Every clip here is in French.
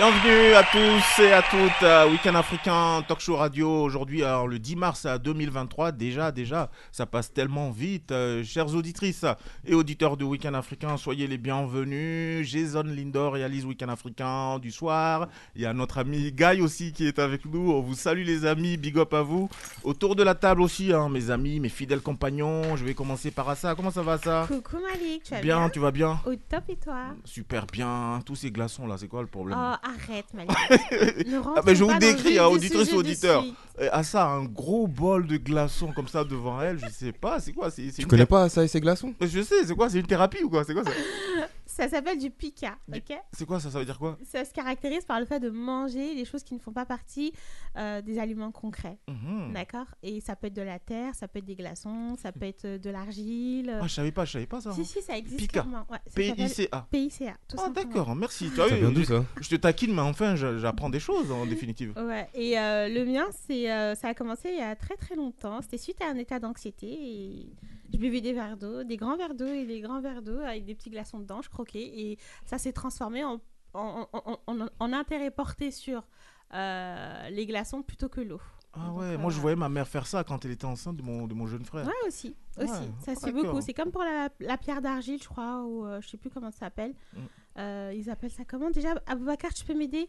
Bienvenue à tous et à toutes à Week-end Africain Talk Show Radio. Aujourd'hui le 10 mars 2023 déjà déjà ça passe tellement vite euh, chères auditrices et auditeurs de Week-end Africain soyez les bienvenus. Jason Lindor réalise Week-end Africain du soir. Il y a notre ami Guy aussi qui est avec nous. On vous salue les amis. Big up à vous. Autour de la table aussi hein, mes amis mes fidèles compagnons. Je vais commencer par Assa. Comment ça va ça Coucou Malik, tu vas bien bien, tu vas bien? Au top et toi? Super bien. Tous ces glaçons là c'est quoi le problème? Oh, arrête Malik. Ah, mais je vous décris, hein, auditrice auditeur. suite. Et à ça, un gros bol de glaçons comme ça devant elle, je sais pas, c'est quoi c'est, Tu connais thé- pas ça et ses glaçons? Je sais, c'est quoi C'est une thérapie ou quoi C'est quoi ça? Ça s'appelle du pika, ok C'est quoi ça Ça veut dire quoi Ça se caractérise par le fait de manger les choses qui ne font pas partie euh, des aliments concrets, Mhm. d'accord? Et ça peut être de la terre, ça peut être des glaçons, ça peut être de l'argile. Ah, je savais pas, je savais pas ça. si, si, ça existe P-I-C-A. PICA, tout Ah, d'accord, merci. Tu as Ça vu, vient d'où je, ça? je te taquine, mais enfin, j'apprends des choses en définitive. Ouais, et euh, le mien, c'est, euh, ça a commencé il y a très très longtemps. C'était suite à un état d'anxiété et je buvais des verres d'eau, des grands verres d'eau et des grands verres d'eau avec des petits glaçons dedans, je croquais et ça s'est transformé en, en, en- en- en intérêt porté sur euh, les glaçons plutôt que l'eau. Ah Donc, ouais, euh, moi je voyais ma mère faire ça quand elle était enceinte de mon, de mon jeune frère. Ouais, aussi, aussi. Ouais, ça d'accord. beaucoup. C'est comme pour la, la pierre d'argile, je crois, ou euh, je sais plus comment ça s'appelle. Mm. Euh, ils appellent ça comment? Déjà Aboubacar, tu peux m'aider?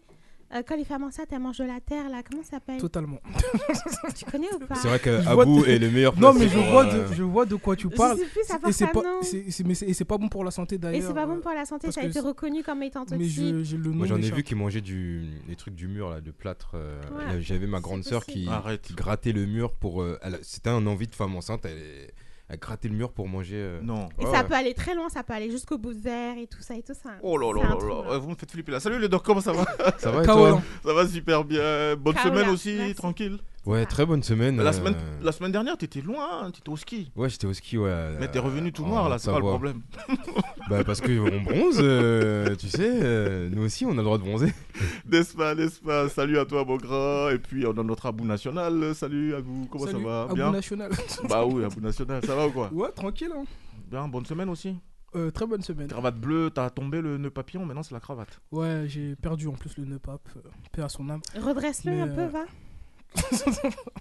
Euh, Quand les femmes enceintes, elles mangent de la terre, là, comment ça s'appelle? Totalement. Tu connais ou pas? C'est vrai que Je Abou de- est le meilleur. Non, mais je vois, euh, de, je vois de quoi tu Je parles. sais plus, ça Et c'est pas pas, c'est- mais et bon pour la santé Et d'ailleurs. c'est pas bon euh, pour la santé, parce ça a été reconnu comme étant Mais toxique. je- j'ai le nom. Moi j'en ai vu qui mangeaient du... les trucs du mur là, de plâtre. euh, Ouais, J'avais ma grande sœur qui... qui grattait le mur pour. euh, elle- C'était un envie de femme enceinte. Elle, elle grattait le mur pour manger. euh, Non. Et Ouais, ça ouais. peut aller très loin, ça peut aller jusqu'au bout de verre et tout ça et tout ça. Oh là C'est là un là truc, là, là. vous me faites flipper là. Salut les docs, comment ça va? Ça va et Kaolan. toi? Ça va super bien. Bonne Kaola, semaine aussi, merci. tranquille. Ouais, très bonne semaine. La euh, semaine, la semaine dernière, t'étais loin, hein, t'étais au ski. Ouais, j'étais au ski, ouais. Mais t'es revenu tout noir là, c'est pas le problème. Bah parce que on bronze, euh, tu sais, euh, nous aussi on a le droit de bronzer. N'est-ce pas, n'est-ce pas? Salut à toi, mon grand. Et puis, on a notre Abou National. Salut à vous. Comment Salut, ça va? Abou Bien? National. Bah oui, Abou National. Ça va ou quoi? Ouais, tranquille. hein. Bien, bonne semaine aussi. Euh, très bonne semaine. Cravate bleue, t'as tombé le nœud papillon, maintenant c'est la cravate. Ouais, j'ai perdu en plus le nœud pape. Paix à son âme. Redresse-le un peu, euh, va.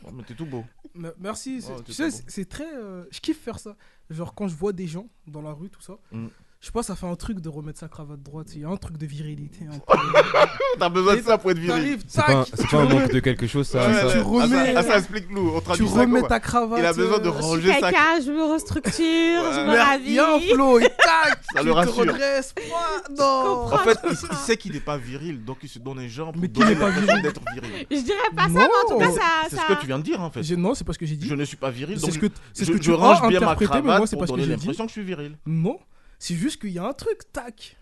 Oh, mais t'es tout beau. Me- Merci. c'est- tu sais, beau. c'est- c'est très. euh, je kiffe faire ça. Genre quand je vois des gens dans la rue, tout ça. Mm. Je sais pas, ça fait un truc de remettre sa cravate droite. Il y a un truc de virilité. un peu. T'as besoin de ça pour être viril. T'arrives, C'est pas, un- tac, c'est pas un manque de quelque chose, ça. Ouais, ça- tu ouais. remets- Ah, ça, ah, ça, explique-nous. On tu traduit ça remets comment ta cravate. Il a besoin de euh, Je suis ranger sa quelqu'un, je me restructure, je me ravis. Il y a un flow, et tac, Ça tu le te rassure. redresses. Ouah, Non. En fait, il, il sait qu'il n'est pas viril, donc il se donne les pour Mais qui donner n'est pas l'impression viril d'être viril. Je dirais pas ça, mais en tout cas, ça. C'est ça... ce que tu viens de dire en fait. J'ai- Non, c'est pas ce que j'ai dit. Je ne suis pas viril, C'est donc ce que, c'est ce je, que je tu range bien ma interprété, mais cravate moi, c'est pour pas ce que donner j'ai dit. l'impression que je suis viril. Non, c'est juste qu'il y a un truc, tac.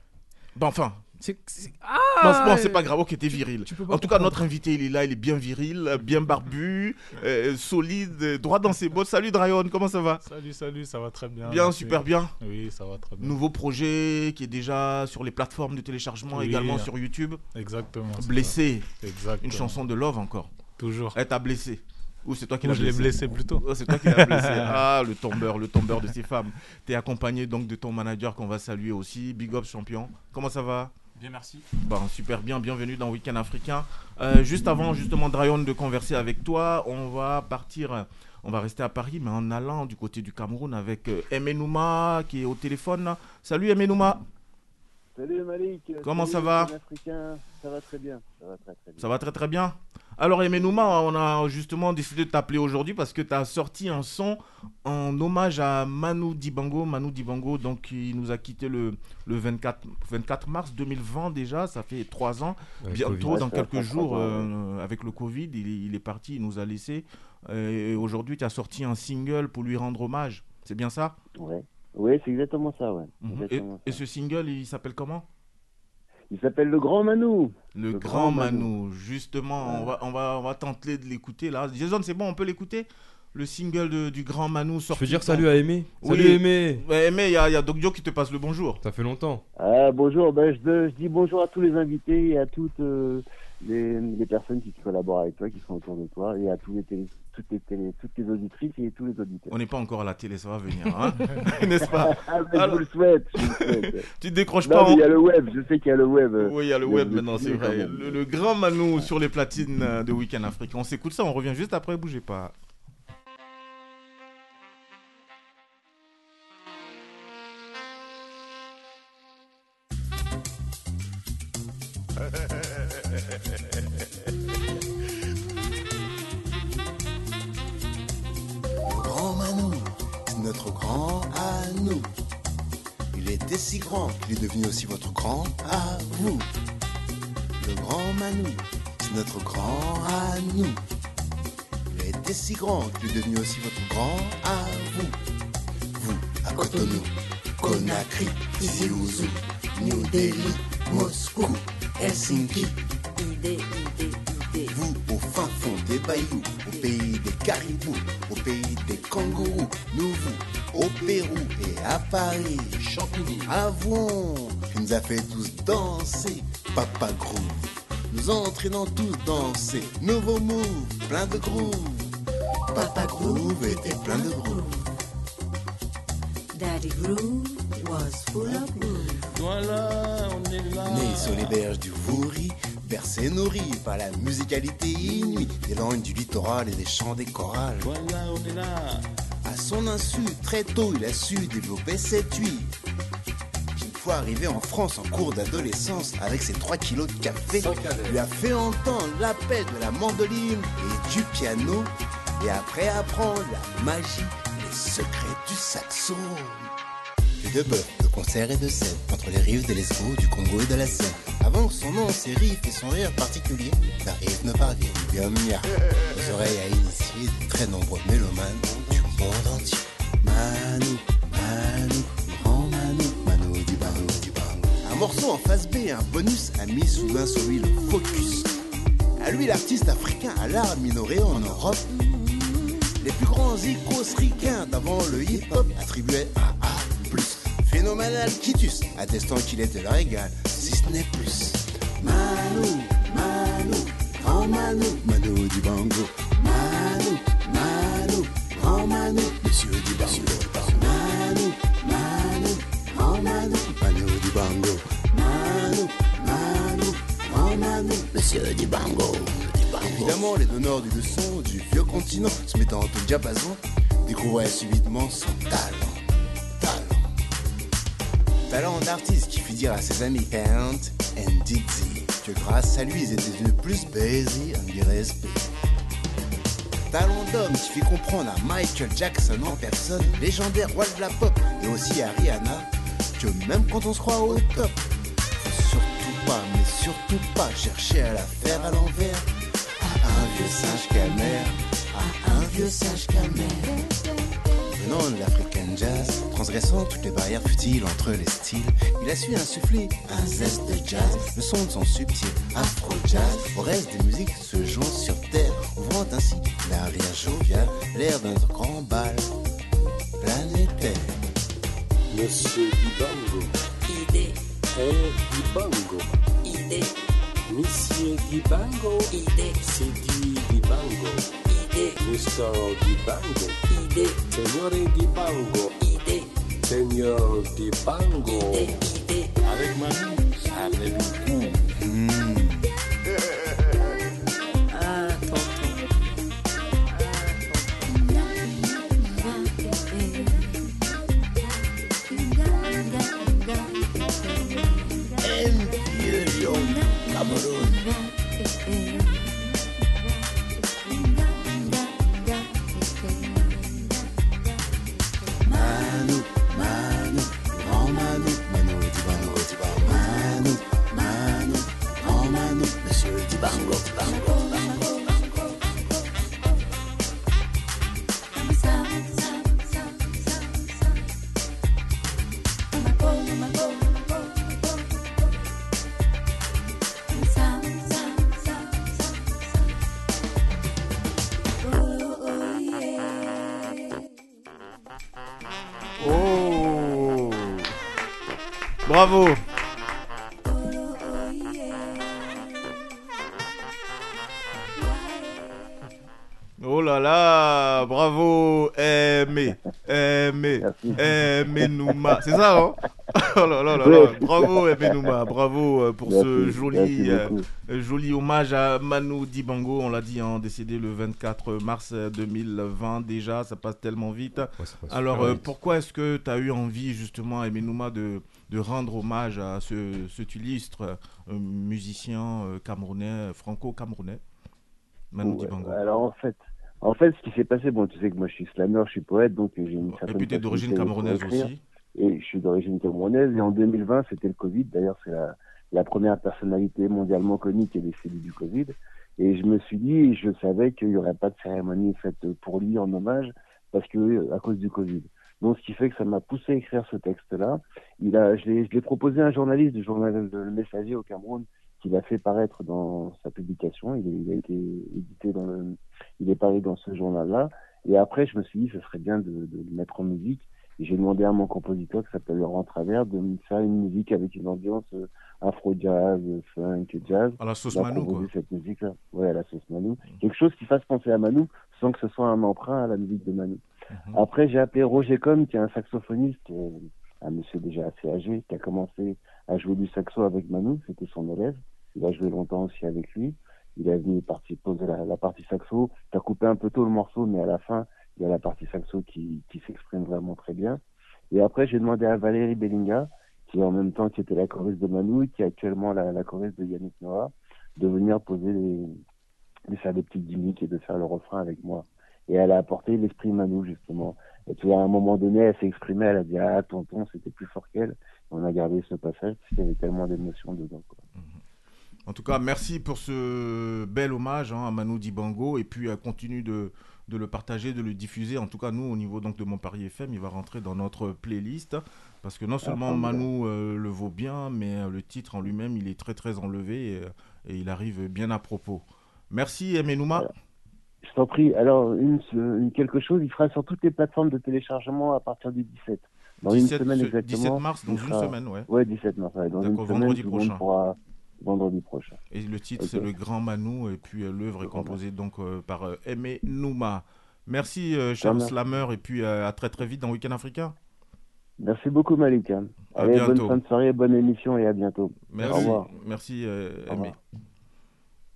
Bah enfin, C'est, c'est- ah, bon, c'est pas grave, ok, t'es viril. tu En tout cas, notre invité, il est là, il est bien viril, bien barbu, euh, solide, droit dans ses bottes. Salut Dryon, comment ça va? Salut, salut, ça va très bien. Bien, merci. super bien. Oui, ça va très bien. Nouveau projet qui est déjà sur les plateformes de téléchargement, Oui. également sur YouTube. Exactement. Blessé. Exactement. une chanson de Love encore. Toujours. Elle t'a blessé. Ou c'est toi qui l'as je l'ai blessé blessé plutôt. Oh, c'est toi qui l'as blessé. Ah, le tombeur, le tombeur de ces femmes. T'es accompagné donc de ton manager qu'on va saluer aussi. Big up champion. Comment ça va? Bien, merci. Bon, super bien, bienvenue dans Week-end Africain. Euh, juste avant justement Drayon de converser avec toi, on va partir, on va rester à Paris, mais en allant du côté du Cameroun avec euh, Emenouma qui est au téléphone. Salut Emenouma, Salut Malik. Comment Salut, ça va? Africain. Ça va très bien. Ça va très très bien. ça va très très bien? Alors Emenouma, on a justement décidé de t'appeler aujourd'hui parce que tu as sorti un son en hommage à Manu Dibango. Manu Dibango, donc il nous a quitté le, le 24, 24 mars 2020 déjà, ça fait trois ans. Ouais, Bientôt, Covid. dans quelques jours, euh, avec le Covid, il, est- il est parti, il nous a laissé. Et aujourd'hui, tu as sorti un single pour lui rendre hommage. C'est bien ça? Ouais. Oui, c'est exactement ça, ouais. Mhm. Et, Exactement et ça. ce single, il s'appelle comment? Il s'appelle Le Grand Manou. Le, Le Grand Grand Manou. Justement, on, va, on, va, on va tenter de l'écouter là. Jason, c'est bon, on peut l'écouter? Le single de- du Grand Manou Je sorti. peux dire quand? salut à Aimé? Oui. Salut Aimé. Ouais, mais il y y a Doc Joe qui te passe le bonjour. Ça fait longtemps. Ah, bonjour, ben, je, je dis bonjour à tous les invités et à toutes euh, les, les personnes qui collaborent avec toi, qui sont autour de toi, et à tous les télé, toutes, les télé, toutes les auditrices et tous les auditeurs. On n'est pas encore à la télé, ça va venir, hein N'est-ce pas? Ah, mais je vous le souhaite. je vous le souhaite. Tu te décroches Non, pas il y a le web, je sais qu'il y a le web. Oui, il y a le web maintenant, c'est vrai. Le, le grand Manou sur les platines de Week-end Africain. On s'écoute ça, on revient juste après, bougez pas. Notre grand à nous. Il était si grand qu'il est devenu aussi votre grand à vous. Vous, à Cotonou, Conakry, Ziouzou, New Delhi, Moscou, Helsinki. Vous, au fin fond des bayous, au pays des caribous, au pays des kangourous, nous vous, au Pérou et à Paris, Champigny, Avouon, qui nous a fait tous danser, Papa Groove, nous entraînons tous danser, nouveau move, plein de groove, Papa Groove était plein de groove. Daddy Groove was full of groove. Voilà, on est là. Né sur les berges du Vouri, bercé nourri par la musicalité inouïe des langues du littoral et des chants des chorales. Voilà, on est là. À son insu, très tôt, il a su développer cette huile. Fois arrivé en France en cours d'adolescence avec ses 3 kilos de café, lui a fait entendre l'appel de la mandoline et du piano, et après apprendre la magie et les secrets du saxo. Puis de bœuf, de concert et de scène, entre les rives de l'Escaut, du Congo et de la Seine. Avant que son nom, ses riffs et son rire particulier n'arrivent ne parviennent bien mia. Aux oreilles à initier de très nombreux mélomanes du monde entier. Manu, morceau en face B un bonus a mis soudain sur lui le focus. À lui, l'artiste africain à l'art minoré en Europe, les plus grands icos d'avant le hip-hop attribuaient un A+. Phénoménal quitus, attestant qu'il est de leur égal, si ce n'est plus. Manu, Manu, grand Manu, Manu du bango. Manu, Manu, grand Manu, monsieur du bango. Évidemment, les donneurs du leçon du vieux continent se mettant au diapason découvraient subitement son talent. Talent. Talent d'artiste qui fit dire à ses amis Ant and Dixie que grâce à lui, ils étaient devenus plus on dirait respect. Talent d'homme qui fit comprendre à Michael Jackson en personne, légendaire roi de la pop, et aussi à Rihanna, que même quand on se croit au top, mais surtout pas chercher à la faire à l'envers. À un vieux singe camère, à un vieux singe camère. Venant de l'African jazz, transgressant toutes les barrières futiles entre les styles, il a su insuffler un zeste de jazz, le son de son subtil afro-jazz, au reste des musiques se jouant sur terre, ouvrant ainsi la rire joviale, l'air d'un grand bal planétaire. Monsieur Dibango. Idée, Eh, Dibango. idée, Monsieur Dibango. idée, C'est dit Dibango. idée, Mr. Dibango. idée, Signore Dibango. idée, Seigneur Dibango. idée, idée. Avec ma vie, avec vous. Bravo. Oh là là, bravo, aimé, aimé, aimé Nouma. C'est ça, hein? Oh là là là là, bravo, aimé Nouma, bravo euh, pour Merci, ce joli, joli hommage à Manu Dibango. On l'a dit, hein, décédé le 24 mars 2020 déjà, ça passe tellement vite. passe Alors, euh, vite. pourquoi est-ce que tu as eu envie, justement, Aimé Nouma, de, de rendre hommage à ce, cet illustre euh, musicien euh, camerounais, franco-camerounais Manu Ouais, Dibango? Alors en fait, en fait, ce qui s'est passé, bon, tu sais que moi je suis slammer, je suis poète, donc j'ai une certaine. puis, t'es d'origine camerounaise aussi. Et je suis d'origine camerounaise. Et en 2020, c'était le Covid. D'ailleurs, c'est la, la première personnalité mondialement connue qui est décédée du Covid. Et je me suis dit, je savais qu'il n'y aurait pas de cérémonie faite pour lui en hommage parce que à cause du Covid. Donc, ce qui fait que ça m'a poussé à écrire ce texte-là. Il a, je l'ai proposé à un journaliste du journal Le Messager au Cameroun qui l'a fait paraître dans sa publication. Il a été édité dans le, il est paru dans ce journal-là. Et après, je me suis dit, ce serait bien de, de le mettre en musique. J'ai demandé à mon compositeur qui s'appelle Laurent Travers de me faire une musique avec une ambiance euh, afro-jazz, euh, funk, jazz. À la sauce proposé quoi. cette musique-là. Ouais, à la sauce Manu. Quelque chose qui fasse penser à Manu sans que ce soit un emprunt à la musique de Manu. Mhm. Après, j'ai appelé Roger Com, qui est un saxophoniste, un monsieur déjà assez âgé, qui a commencé à jouer du saxo avec Manu. C'était son élève. Il a joué longtemps aussi avec lui. Il est venu poser la, la partie saxo. Tu as coupé un peu tôt le morceau, mais à la fin, il y a la partie saxo qui, s'exprime vraiment très bien. Et après, j'ai demandé à Valérie Bellinga, qui en même temps qui était la choriste de Manu, et qui est actuellement la, la choriste de Yannick Noah, de venir poser les, faire des petites gimmicks et de faire le refrain avec moi. Et elle a apporté l'esprit Manu, justement. Et tu vois, à un moment donné, elle s'est exprimée, elle a dit, ah, tonton, c'était plus fort qu'elle. On a gardé ce passage, parce qu'il y avait tellement d'émotions dedans. En tout cas, merci pour ce bel hommage hein, à Manu Dibango et puis euh, continue de, de le partager, de le diffuser. En tout cas, nous, au niveau donc de Mon Paris FM, il va rentrer dans notre playlist parce que non seulement. Manu euh, le vaut bien, mais euh, le titre en lui-même, il est très très enlevé et, euh, et il arrive bien à propos. Merci, Emenouma. Je t'en prie. Alors, une, une- quelque chose, il sera sur toutes les plateformes de téléchargement à partir du 17. Dans 17 une semaine exactement. 17 mars, dans une semaine, ouais. Ouais, 17 mars. ouais. Dans une semaine, vendredi prochain. pourra- vendredi prochain. Et le titre, c'est Le Grand Manu, et puis euh, l'œuvre est composée donc euh, par euh, Aimé Nouma. Merci, euh, remercie. Slammer, et puis euh, à très très vite dans Week-end Africain. Merci beaucoup, Malik. hein. À Allez, bonne bientôt. fin de soirée, bonne émission et à bientôt. Au Merci, revoir. merci Au Aimé. revoir.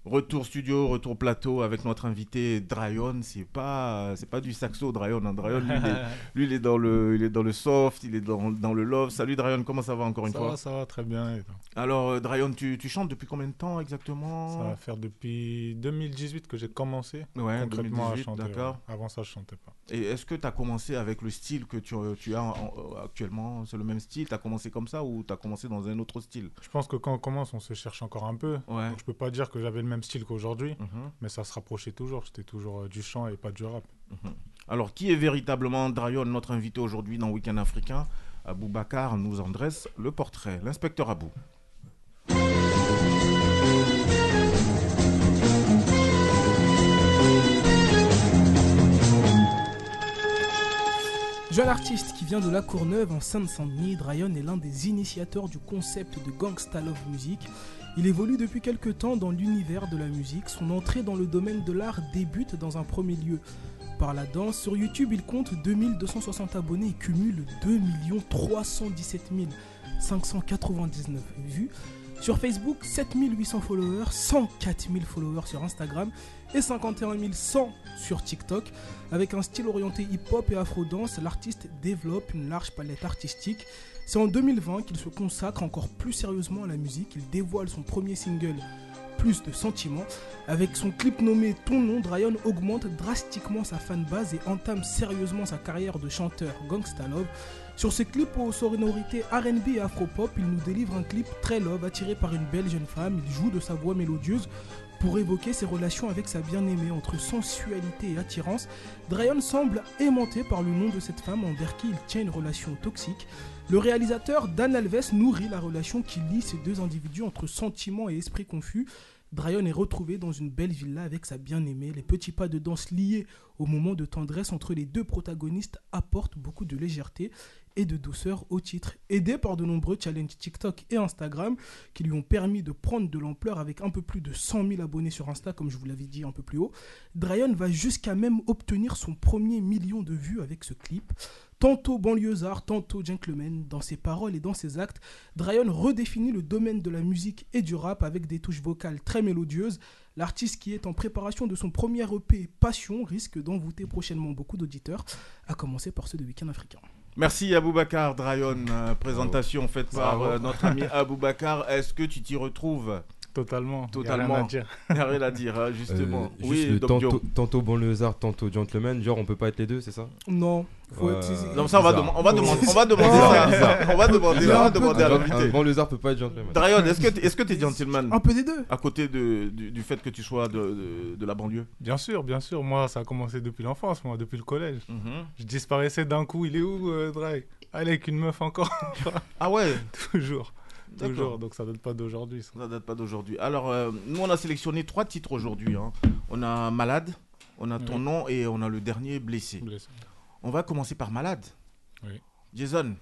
Retour studio, retour plateau avec notre invité Dryon. C'est pas, c'est pas du saxo Dryon. Hein. Dryon, lui, il est, lui, il est dans le, il est dans le soft, il est dans, dans le love. Salut Dryon, comment ça va encore une Ça fois va, ça va très bien. Alors euh, Dryon, tu, tu chantes depuis combien de temps exactement? Ça va faire depuis 2018 que j'ai commencé Ouais, concrètement 2018, à chanter. d'accord. ouais. Avant ça, je chantais pas. Et est-ce que tu as commencé avec le style que tu, tu as en- actuellement? C'est le même style? Tu as commencé comme ça ou tu as commencé dans un autre style? Je pense que quand on commence, on se cherche encore un peu. Ouais. Donc, je peux pas dire que j'avais le même style qu'aujourd'hui, Mhm. mais ça se rapprochait toujours. C'était toujours euh, du chant et pas du rap. Alors, qui est véritablement Dryon, notre invité aujourd'hui dans Week-end africain? Aboubacar nous en dresse le portrait. L'inspecteur Abou. Jeune artiste qui vient de La Courneuve en Seine-Saint-Denis, Dryon est l'un des initiateurs du concept de Gangsta Love Music. Il évolue depuis quelques temps dans l'univers de la musique. Son entrée dans le domaine de l'art débute dans un premier lieu par la danse. Sur YouTube, il compte 2260 abonnés et cumule 2 317 599 vues. Sur Facebook, 7800 followers, 104 000 followers sur Instagram et 51 100 sur TikTok. Avec un style orienté hip-hop et afro-dance, l'artiste développe une large palette artistique. C'est en 2020 qu'il se consacre encore plus sérieusement à la musique. Il dévoile son premier single, Plus de sentiments. Avec son clip nommé Ton nom, Dryon augmente drastiquement sa fanbase et entame sérieusement sa carrière de chanteur Gangsta Love. Sur ce clip aux sonorités RB et afro-pop, il nous délivre un clip très love attiré par une belle jeune femme. Il joue de sa voix mélodieuse pour évoquer ses relations avec sa bien-aimée entre sensualité et attirance. Dryon semble aimanté par le nom de cette femme envers qui il tient une relation toxique. Le réalisateur Dan Alves nourrit la relation qui lie ces deux individus entre sentiment et esprit confus. Dryon est retrouvé dans une belle villa avec sa bien-aimée. Les petits pas de danse liés au moment de tendresse entre les deux protagonistes apporte beaucoup de légèreté et de douceur au titre. Aidé par de nombreux challenges TikTok et Instagram qui lui ont permis de prendre de l'ampleur avec un peu plus de 100 000 abonnés sur Insta, comme je vous l'avais dit un peu plus haut, Dryon va jusqu'à même obtenir son premier million de vues avec ce clip. Tantôt banlieusard, tantôt gentleman, dans ses paroles et dans ses actes, Dryon redéfinit le domaine de la musique et du rap avec des touches vocales très mélodieuses. L'artiste qui est en préparation de son premier EP Passion risque d'envoûter prochainement beaucoup d'auditeurs, à commencer par ceux de Week-end Africain. Merci Aboubacar Drayon, euh, présentation faite par euh, notre ami Aboubacar. Est-ce que tu t'y retrouves? Totalement. Totalement. Y a rien à dire. Y a rien à dire, hein, justement. Euh, oui, juste tantôt, tantôt banlieusard, tantôt gentleman, genre on peut pas être les deux, c'est ça? Non, faut être- Non, ça, on va, demander- on va demander, on va demander Bizarre, ça. On va demander, Il y a on va demander à l'invité. banlieusard peut pas être gentleman. Drayon, est-ce que tu t'es gentleman Un peu des deux. à côté de, du, du fait que tu sois de, de, de la banlieue? Bien sûr, bien sûr. Moi, ça a commencé depuis l'enfance, moi, depuis le collège. Mhm. Je disparaissais d'un coup. Il est où, euh, Dry? Allez, avec une meuf encore. Ah ouais? Toujours. D'accord. Toujours. Donc, ça date pas d'aujourd'hui. ça. Ça date pas d'aujourd'hui. Alors, euh, nous, on a sélectionné trois titres aujourd'hui. hein. On a Malade, on a Ton Oui. nom et on a le dernier Blessé. Blessé. On va commencer par Malade. Oui. Jason,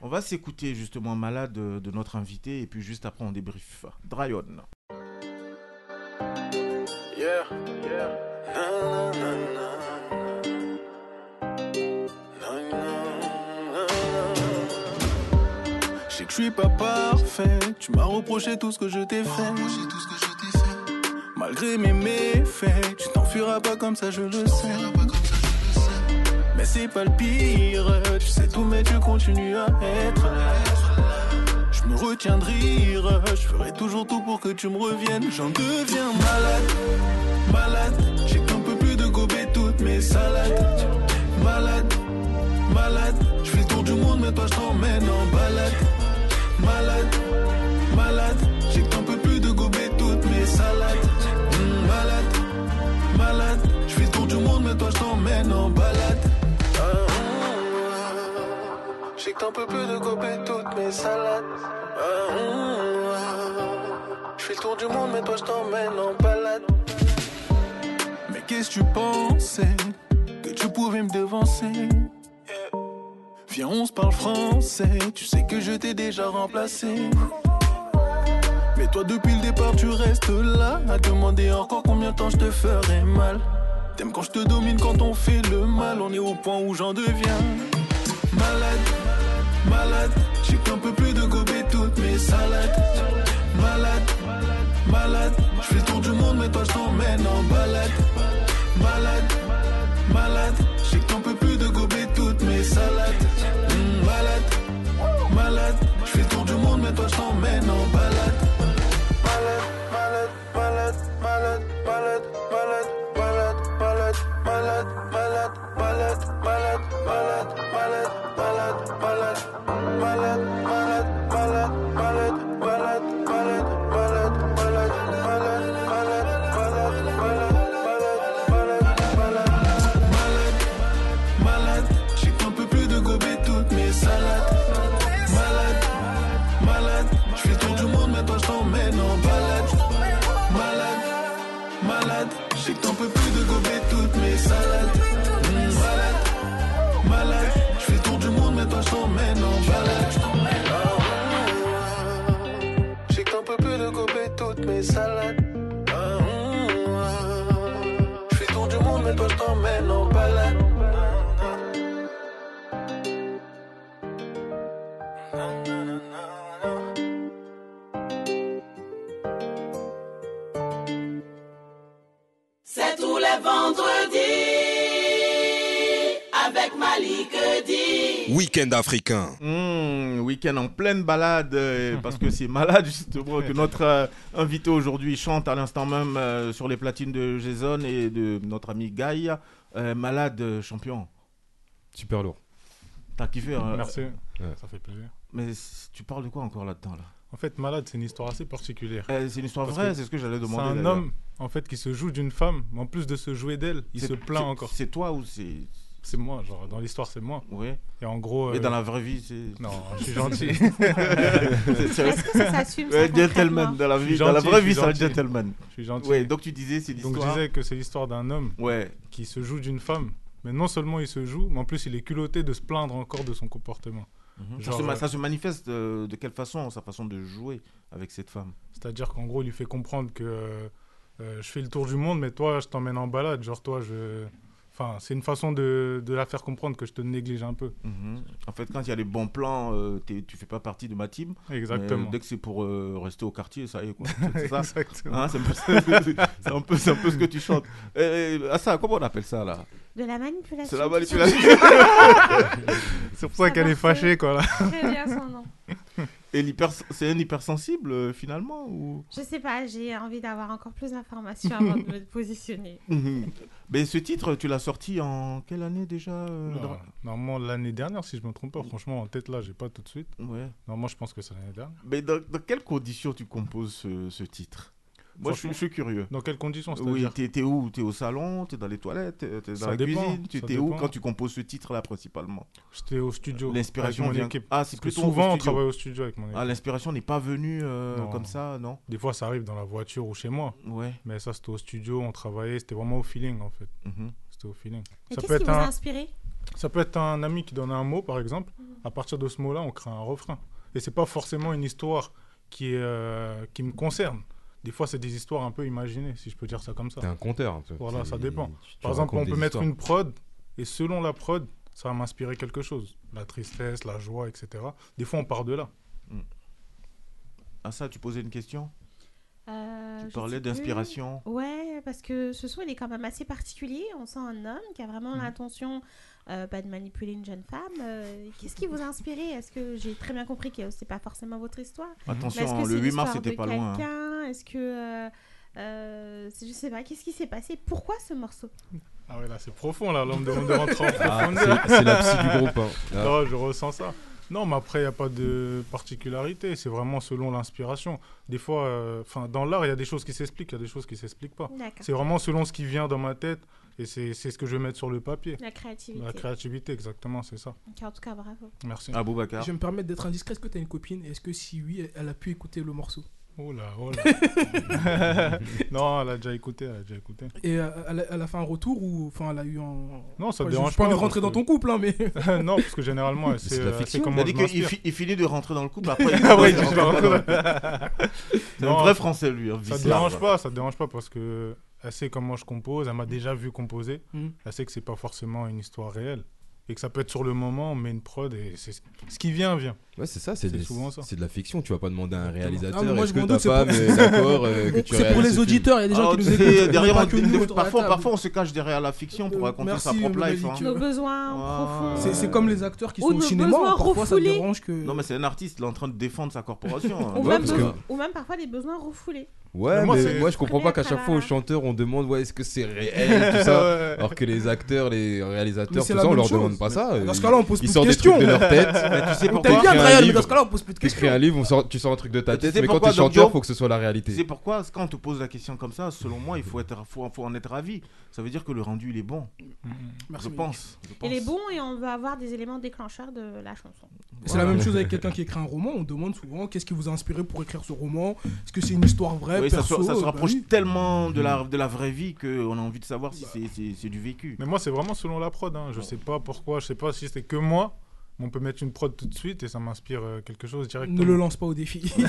on va s'écouter justement Malade de, de notre invité et puis juste après on débrief. Dryon. Que je suis pas parfait. Tu m'as reproché tout ce que je t'ai fait. Malgré mes méfaits, tu t'enfuiras pas comme ça, je le sais. Mais c'est pas le pire. Tu sais tout, mais tu continues à être là. Je me retiens de rire. Je ferai toujours tout pour que tu me reviennes. J'en deviens malade malade. J'ai qu'un peu plus de gober toutes mes salades. Malade, malade. Je fais le tour du monde, mais toi je t'emmène en balade. Malade, malade. J'ai qu'un peu plus de gober toutes mes salades. Mm, malade, malade. Je fais le tour du monde, mais toi je t'emmène en balade. Ah. J'ai qu'un peu plus de gober toutes mes salades. Ah, ah. Je fais le tour du monde, mais toi je t'emmène en balade. Mais qu'est-ce que tu pensais que tu pouvais me devancer? Viens, on se parle français. Tu sais que je t'ai déjà remplacé. Mais toi, depuis le départ, tu restes là. À demander encore combien de temps je te ferai mal. T'aimes quand je te domine, quand on fait le mal. On est au point où j'en deviens malade, malade. J'ai qu'un peu plus de gober toutes mes salades. Dit. Week-end africain. Mmh, week-end en pleine balade, euh, parce que c'est malade justement que notre euh, invité aujourd'hui chante à l'instant même euh, sur les platines de Jason et de notre ami Guy. Euh, malade champion. Super lourd. T'as kiffé hein Merci. Ouais. Ça fait plaisir. Mais tu parles de quoi encore là-dedans là? En fait, Malade, c'est une histoire assez particulière. Euh, C'est une histoire Parce vraie, c'est ce que j'allais demander. C'est un homme, en fait, qui se joue d'une femme, mais en plus de se jouer d'elle, il se plaint encore. C'est toi ou c'est. C'est moi, genre dans l'histoire c'est moi. Ouais. Et en gros. Et euh, dans la vraie vie, c'est. Non, je suis gentil. Est-ce que ça s'assume, Ouais, gentleman. Dans la, vie, dans la vraie vie, c'est un gentleman. Je suis gentil. Ouais, donc tu disais, c'est Donc je l'histoire. disais que c'est l'histoire d'un homme Ouais. qui se joue d'une femme. Mais non seulement il se joue, mais en plus il est culotté de se plaindre encore de son comportement. Ça, Genre, se, ma- euh, ça se manifeste euh, de quelle façon, sa façon de jouer avec cette femme C'est-à-dire qu'en gros, il lui fait comprendre que euh, je fais le tour du monde, mais toi, je t'emmène en balade. Genre, toi, je. Enfin, c'est une façon de, de la faire comprendre que je te néglige un peu. Mhm. En fait, quand il y a les bons plans, euh, tu fais pas partie de ma team. Exactement. Mais dès que c'est pour euh, rester au quartier, ça y est. quoi. C'est ça Exactement. Hein, c'est un, peu- c'est un peu, c'est un peu ce que tu chantes. Eh, eh, ah, ça, comment on appelle ça là? De la manipulation. C'est la manipulation. c'est pour ça qu'elle est fâchée, quoi. Là. Très bien son nom. Et l'hyper, c'est un hypersensible euh, finalement ou? Je sais pas, j'ai envie d'avoir encore plus d'informations avant de me positionner. Mais ce titre, tu l'as sorti en quelle année déjà euh, Non, dans- Normalement, l'année dernière, si je me trompe pas. Franchement, en tête, là, j'ai pas tout de suite. Ouais. Normalement, je pense que c'est l'année dernière. Mais dans, dans quelles conditions tu composes ce, ce titre? Moi, je suis, je suis curieux. Dans quelles conditions Oui, t'es où? T'es au salon? T'es dans les toilettes T'es dans Ça la dépend, cuisine? Tu t'es où quand tu composes ce titre-là principalement? J'étais au studio. L'inspiration avec mon vient- équipe. Ah, c'est plutôt au souvent, on travaille au studio avec mon équipe. Ah, l'inspiration n'est pas venue euh, comme ça, non? Des fois, ça arrive dans la voiture ou chez moi. Ouais. Mais ça, c'était au studio, on travaillait, c'était vraiment au feeling en fait. Mhm. C'était au feeling. Et Ça qu'est-ce peut, qui être vous a un, inspiré? ça peut être un ami qui donne un mot, par exemple. Mm. À partir de ce mot-là, on crée un refrain. Et c'est pas forcément une histoire qui, euh, qui me concerne. Des fois, c'est des histoires un peu imaginées, si je peux dire ça comme ça. T'es un conteur un peu. Voilà, ça dépend. tu- tu Par exemple, on peut mettre histoires. une prod, et selon la prod, ça va m'inspirer quelque chose. La tristesse, la joie, etc. Des fois, on part de là. Ah ça, tu posais une question? Euh, Tu parlais d'inspiration? Ouais, parce que ce son, il est quand même assez particulier. On sent un homme qui a vraiment Mhm. l'intention euh, bah, de manipuler une jeune femme. Euh, Qu'est-ce qui vous a inspiré? Est-ce que j'ai très bien compris que c'est pas forcément votre histoire? Attention, que le c'est 8 mars, c'était de pas loin, hein. quelqu'un Est-ce que. euh, euh, je sais pas, qu'est-ce qui s'est passé? Pourquoi ce morceau? Ah ouais, là, c'est profond, là. Là, on me demande de rentrer en Ah, profondeur. c'est- c'est la psy du groupe, hein. Non, je ressens ça. Non, mais après, il n'y a pas de particularité. C'est vraiment selon l'inspiration. Des fois, euh, enfin, dans l'art, il y a des choses qui s'expliquent, il y a des choses qui ne s'expliquent pas. C'est vraiment selon ce qui vient dans ma tête. Et c'est c'est ce que je vais mettre sur le papier. La créativité. La créativité, exactement, c'est ça. En tout cas, bravo. Merci. Aboubacar. Je vais me permettre d'être indiscret. Est-ce que tu as une copine? Est-ce que si oui, elle a pu écouter le morceau? Oh là, oh là. non, elle a déjà écouté, elle a déjà écouté. Et euh, elle, a, elle a fait un retour ou enfin elle a eu un. Non, ça Enfin, te je- dérange j'ai pas envie de pas, rentrer dans ton couple, hein, mais. non, parce que généralement, elle C'est de la fiction. comment Il a je dit qu'il fi- il finit de rentrer dans le couple après. Après, il il je le rentre couple. C'est un Non, vrai français, lui. Ça vicelard, dérange quoi. pas, ça dérange pas parce que elle sait comment je compose, elle m'a déjà vu composer. Mhm. Elle sait que c'est pas forcément une histoire réelle et que ça peut être sur le moment, on met une prod et c'est ce qui vient vient. Ouais, c'est ça, c'est des- souvent ça. c'est de la fiction. Tu vas pas demander à un réalisateur Ah, mais moi, est-ce je m'en que ta femme est d'accord euh, C'est pour les auditeurs, il y a des gens Ah, qui nous écoutent. derrière, on- nous parfois, on se cache derrière la fiction pour Euh, raconter merci, sa propre life. hein. Nos besoins profonds. C'est comme les acteurs qui Ou sont au cinéma, besoins parfois ça dérange que. Non, mais c'est un artiste, il est en train de défendre sa corporation. hein. Ou, Ouais, même ou parfois des besoins refoulés. Ouais, Mais moi, mais c'est- moi je comprends pas qu'à chaque fois aux chanteurs on demande ouais, est-ce que c'est réel tout ça Ouais. alors que les acteurs les réalisateurs c'est tout ça on leur chose. demande pas ça Dans ce Ils- cas-là, on pose ils plus de sortent des questions. trucs de leur tête Mais tu sais pourquoi bien, Écris un Drayan, mais livre. dans ce cas-là, on pose plus de questions. un livre on sort- tu sors un truc de ta Tu tête mais quand t'es chanteur faut que ce soit la Tu réalité sais pourquoi Quand on te pose la question comme ça, selon moi, il faut, être, faut, faut en être ravi. Ça veut dire que le rendu, il est bon. Merci, je pense. je pense. Il est bon et on va avoir des éléments déclencheurs de la chanson. C'est la même chose avec quelqu'un qui écrit un roman. On demande souvent qu'est-ce qui vous a inspiré pour écrire ce roman? Est-ce que c'est une histoire vraie Oui, ça, se- ça se Bah rapproche oui. tellement de la, de la vraie vie qu'on a envie de savoir si c'est- c'est c'est du vécu. Mais moi, c'est vraiment selon la prod. Hein. Je sais pas pourquoi, je sais pas si c'est que moi. On peut mettre une prod tout de suite et ça m'inspire euh, quelque chose directement. Ne le lance pas au défi. Non,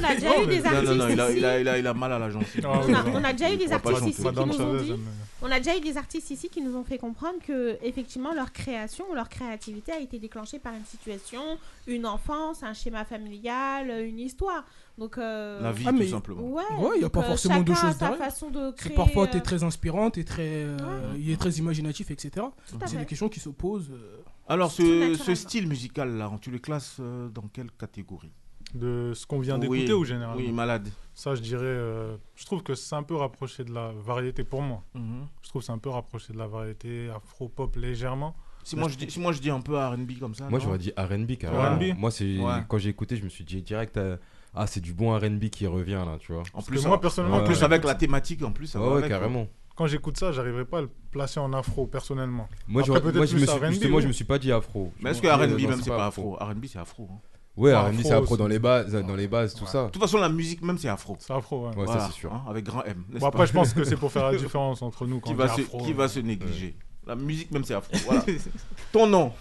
on a déjà eu des Non, non, artistes non, il a, ici. il a, il a, il a mal à la gencive. Ah, On a, non. on a déjà eu des artistes ici qui nous ont dit. On a déjà eu des artistes ici qui nous ont fait comprendre que effectivement leur création ou leur créativité a été déclenchée par une situation, une enfance, un schéma familial, une histoire. Donc euh, La vie, Ah, mais- tout simplement. Ouais, Ouais, il n'y a pas euh, forcément deux choses sa derrière. façon de C'est créer. parfois euh, t'es très inspirant, t'es très, euh, il est très imaginatif, etc. C'est des questions qui se posent. euh, Alors, ce, style musical-là, tu le classes euh, dans quelle catégorie? De ce qu'on vient Oui, d'écouter ou généralement? Oui, malade. Ça, je dirais. euh, je trouve que c'est un peu rapproché de la variété pour moi. Mhm. Je trouve que c'est un peu rapproché de la variété afro-pop légèrement. Si moi, je dis, si moi je dis un peu R&B comme ça. moi non? j'aurais dit R&B carrément R&B. moi c'est Ouais. quand j'ai écouté je me suis dit direct euh, ah c'est du bon R&B qui revient là tu vois En Parce plus, que moi, en- personnellement, en Ouais, plus ouais. avec la thématique, en plus, ça ouais, va ouais avec, quoi. carrément quand j'écoute ça, j'arriverai pas à le placer en afro personnellement. Moi, Après, j'aurais- peut-être moi, je me suis, R&B, justement, oui. je me suis pas dit afro. Mais est-ce que R&B non, même c'est pas afro R&B c'est afro. hein. Ouais, R&B c'est afro, dans les bases, dans les bases, tout ça. De toute façon la musique même c'est afro. C'est afro, ouais. Ouais, Voilà, ça c'est sûr. hein, avec grand M. Bon, après, pas? je pense que c'est pour faire la différence entre nous quand qui on va, dit se, afro, qui euh, va se négliger. La musique même c'est afro. Voilà. Ton nom.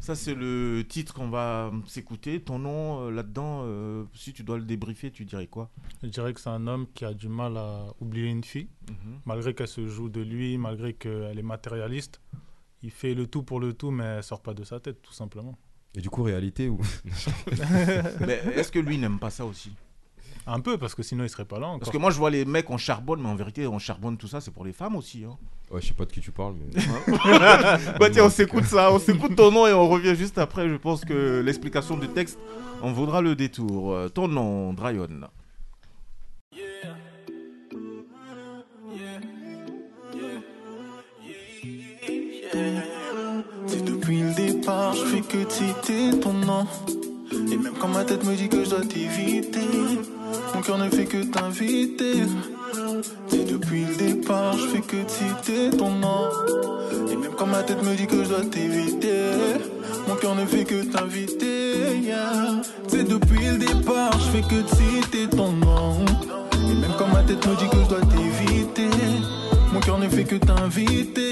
Ça c'est le titre qu'on va s'écouter. Ton nom euh, là-dedans, euh, si tu dois le débriefer, tu dirais quoi? Je dirais que c'est un homme qui a du mal à oublier une fille, Mhm. malgré qu'elle se joue de lui, malgré qu'elle est matérialiste. Il fait le tout pour le tout, mais elle sort pas de sa tête, tout simplement. Et du coup, réalité ou Mais est-ce que lui n'aime pas ça aussi? Un peu, parce que sinon il serait pas là encore. Parce que moi je vois les mecs on charbonne, mais en vérité on charbonne tout ça c'est pour les femmes aussi. Hein. Ouais, je sais pas de qui tu parles, mais. bah tiens, on s'écoute ça, on s'écoute ton nom et on revient juste après. Je pense que l'explication du texte en vaudra le détour. Euh, Ton nom, Dryon. Si depuis le départ je fais que de citer ton nom Et même quand ma tête me dit que je dois t'éviter Mon cœur ne fait que t'inviter Si depuis le départ je fais que citer ton nom Et même quand ma tête me dit que je dois t'éviter Mon cœur ne fait que t'inviter. C'est depuis le départ je fais que citer ton nom Et même quand ma tête me dit que je dois t'éviter Mon cœur ne fait que t'inviter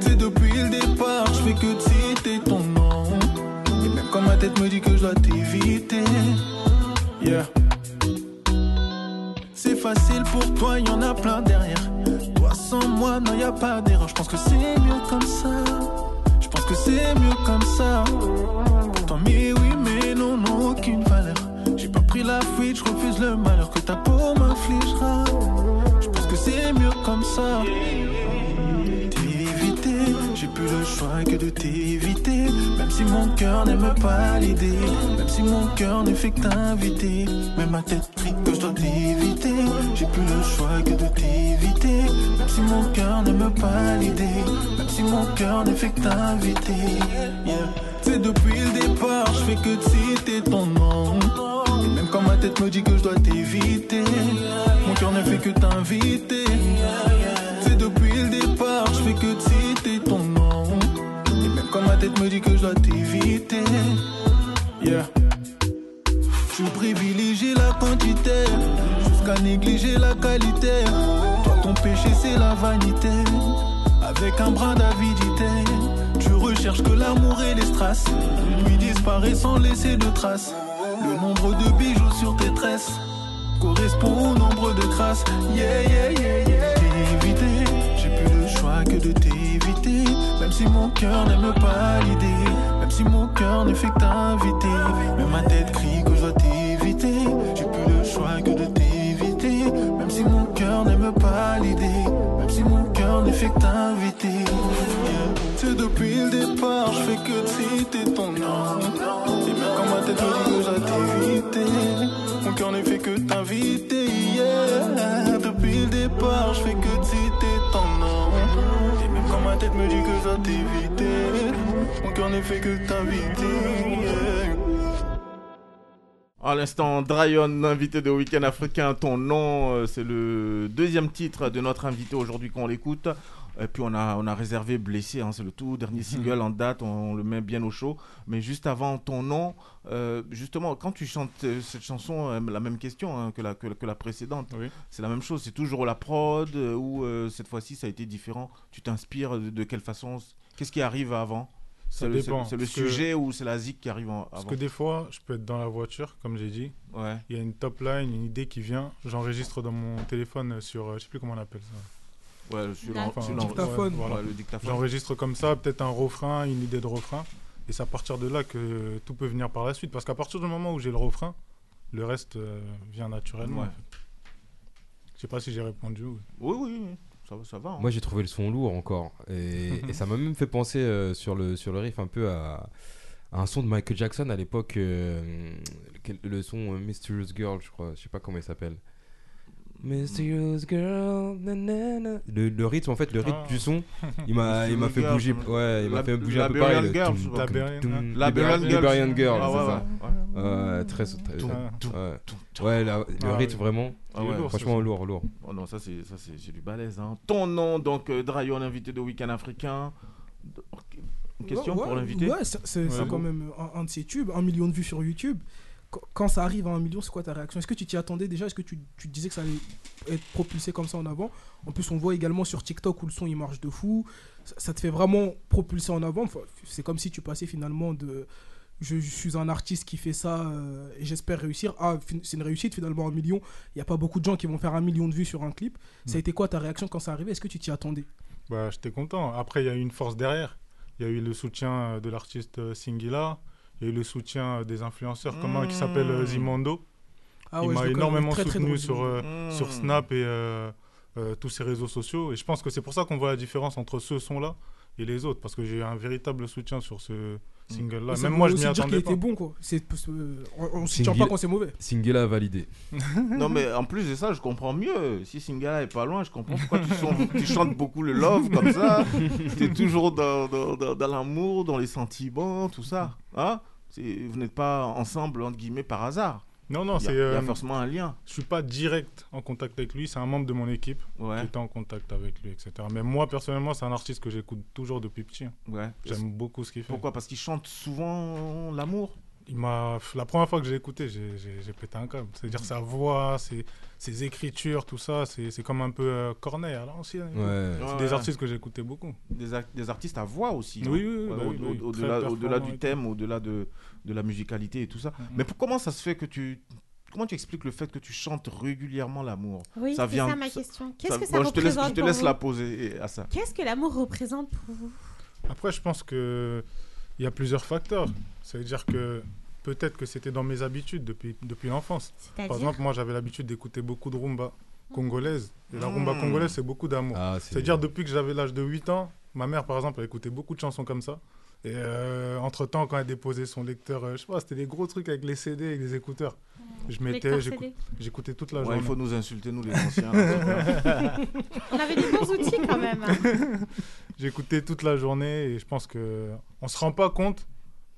c'est depuis le départ, je fais que citer ton nom. Et même quand ma tête me dit que je dois t'éviter, yeah. C'est facile pour toi, y en a plein derrière. Toi sans moi, non, y a pas d'erreur. Je pense que c'est mieux comme ça. Je pense que c'est mieux comme ça. Pourtant, mais oui, mais non, non, aucune valeur. J'ai pas pris la fuite, je refuse le malheur que ta peau m'infligera. Je pense que c'est mieux comme ça. Le choix que de t'éviter. Même si mon cœur n'aime pas l'idée, même si mon cœur ne fait que t'inviter. Même ma tête crie que je dois t'éviter. J'ai plus le choix que de t'éviter. Même si mon cœur n'aime pas l'idée, même si mon cœur ne fait que t'inviter. C'est depuis le départ, je fais que de citer ton nom. Et même quand ma tête me dit que je dois t'éviter, mon cœur ne fait que t'inviter. Me dit que je dois t'éviter, yeah. Je privilégie la quantité jusqu'à négliger la qualité. Toi, ton péché, c'est la vanité. Avec un brin d'avidité, tu recherches que l'amour et les strass. Nuit disparaît sans laisser de traces. Le nombre de bijoux sur tes tresses correspond au nombre de traces. Yeah, yeah, yeah, yeah. J'ai plus le choix que de t'éviter. Même si mon cœur n'aime pas l'idée, même si mon cœur ne fait que t'inviter. Même ma tête crie que je dois t'éviter. J'ai plus le choix que de t'éviter. Même si mon cœur n'aime pas l'idée, même si mon cœur ne fait que t'inviter. C'est depuis le départ, je fais que citer ton nom. Et même quand ma tête me dit que je dois t'éviter, mon cœur ne fait que t'inviter. Yeah. Depuis le départ, je fais que citer ton nom. À l'instant, Dryon, invité de Week-end africain, ton nom, euh, c'est le deuxième titre de notre invité aujourd'hui qu'on l'écoute. Et puis on a, on a réservé Blessé, hein, c'est le tout dernier single en date, on, le met bien au chaud. Mais juste avant ton nom, euh, justement, quand tu chantes euh, cette chanson, euh, la même question hein, que, la, que, que la précédente, c'est la même chose, c'est toujours la prod ou euh, cette fois-ci ça a été différent? Tu t'inspires de, de quelle façon? Qu'est-ce qui arrive avant? Ça C'est le, dépend, c'est- le que- sujet ou c'est la zik qui arrive en- avant? Parce que des fois, je peux être dans la voiture, comme j'ai dit. Ouais. Il y a une top line, une idée qui vient. J'enregistre dans mon téléphone sur, je sais plus comment on appelle ça. Ouais, Enfin, dictaphone. voilà. ouais, le dictaphone. J'enregistre comme ça, peut-être un refrain, une idée de refrain. Et c'est à partir de là que tout peut venir par la suite. Parce qu'à partir du moment où j'ai le refrain, le reste euh, vient naturellement. Ouais. Je sais pas si j'ai répondu. Oui, oui, oui. Ça, va- ça va. hein. Moi j'ai trouvé le son lourd encore et, et ça m'a même fait penser euh, sur, le, sur le riff un peu à, à un son de Michael Jackson à l'époque, euh, le son euh, Mysterious Girl je crois, je sais pas comment il s'appelle. Mysterious Girl, nanana. Le, le rythme en fait, le rythme Ah. du son, il m'a il m'a fait Mysterious bouger, Girl, ouais, il m'a la- fait bouger un peu pareil. Girl, tum, Liberian- Girl. Girl, Ah, c'est ouais, ça. ouais. Ouais, très. très ouais. toum, Ouais. toum, Ouais, la- le Ah, rythme oui. vraiment. Ah ouais. franchement, lourd, lourd. Oh non, ça c'est ça c'est c'est du balèze. Hein. Ton nom donc euh, Drayon, invité de Week-end africain. Une question Ouais, pour l'invité. Ouais, c'est quand même un de ses tubes, un million de vues sur YouTube. Qu- Quand ça arrive à un million, c'est quoi ta réaction? Est-ce que tu t'y attendais déjà? Est-ce que tu, tu disais que ça allait être propulsé comme ça en avant? En plus, on voit également sur TikTok où le son il marche de fou. Ça, ça te fait vraiment propulser en avant. Enfin, c'est comme si tu passais finalement de je, je suis un artiste qui fait ça euh, et j'espère réussir. Ah, c'est une réussite finalement, un million. Il n'y a pas beaucoup de gens qui vont faire un million de vues sur un clip. Ça a Mm. été quoi ta réaction quand ça arrivait? Est-ce que tu t'y attendais? Bah, j'étais content. Après, il y a eu une force derrière. Il y a eu le soutien euh, de l'artiste euh, Singila. Eu le soutien des influenceurs, comme un qui s'appelle euh, Mmh. Zimondo. Ah il ouais, m'a énormément très, soutenu sur, euh, Zimondo. sur Mmh. Snap et euh, tous ces réseaux sociaux. Et je pense que c'est pour ça qu'on voit la différence entre ce son-là et les autres. Parce que j'ai un véritable soutien sur ce single-là. Mais ça Même moi, je m'y dire qu'il attendais était pas. bon quoi. C'est, c'est- on, on se tient pas quand c'est mauvais. Singela a validé. non mais en plus de ça, je comprends mieux. Si Singala est pas loin, je comprends pourquoi tu, chantes beaucoup le love comme ça. T'es toujours dans, dans, dans- dans l'amour, dans les sentiments, tout ça. Hein Vous n'êtes pas ensemble entre guillemets par hasard. Non, non, Il y a- c'est. Il y a euh, forcément un lien. Je suis pas direct en contact avec lui, c'est un membre de mon équipe Ouais. qui était en contact avec lui, etc. Mais moi, personnellement, c'est un artiste que j'écoute toujours depuis petit. Ouais. J'aime beaucoup ce qu'il fait. Pourquoi? Parce qu'il chante souvent l'amour? Il m'a... La première fois que j'ai écouté, j'ai, pété un câble. C'est-à-dire sa voix, ses, ses écritures, tout ça, c'est, c'est comme un peu euh, Corneille à l'ancienne. et tout. Ouais. C'est Ouais, des ouais. artistes que j'écoutais beaucoup. Des, des artistes à voix aussi. Oui, hein. oui, oui, Ouais, bah au- oui, au- oui. Au-delà, du thème, au-delà de, de la musicalité et tout ça. Mais pour- comment ça se fait que tu. Comment tu expliques le fait que tu chantes régulièrement l'amour? Oui, c'est ça ma question. Qu'est-ce que ça Bon, je te laisse, je représente te pour laisse vous? la poser à ça. Qu'est-ce que l'amour représente pour vous? Après, je pense que il y a plusieurs facteurs. Ça veut dire que peut-être que c'était dans mes habitudes depuis, depuis l'enfance. Par exemple, moi, j'avais l'habitude d'écouter beaucoup de rumba congolaise. Et la rumba congolaise, c'est beaucoup d'amour. Ah, c'est- C'est-à-dire, depuis que j'avais l'âge de 8 ans, ma mère, par exemple, elle écoutait beaucoup de chansons comme ça. Et euh, entre-temps, quand elle déposait son lecteur, euh, je sais pas, c'était des gros trucs avec les CD, avec les écouteurs. Je mettais, j'écoutais toute la Ouais, journée. il faut nous insulter, nous les anciens. là, On avait des bons outils quand même. hein. J'écoutais toute la journée et je pense que on se rend pas compte,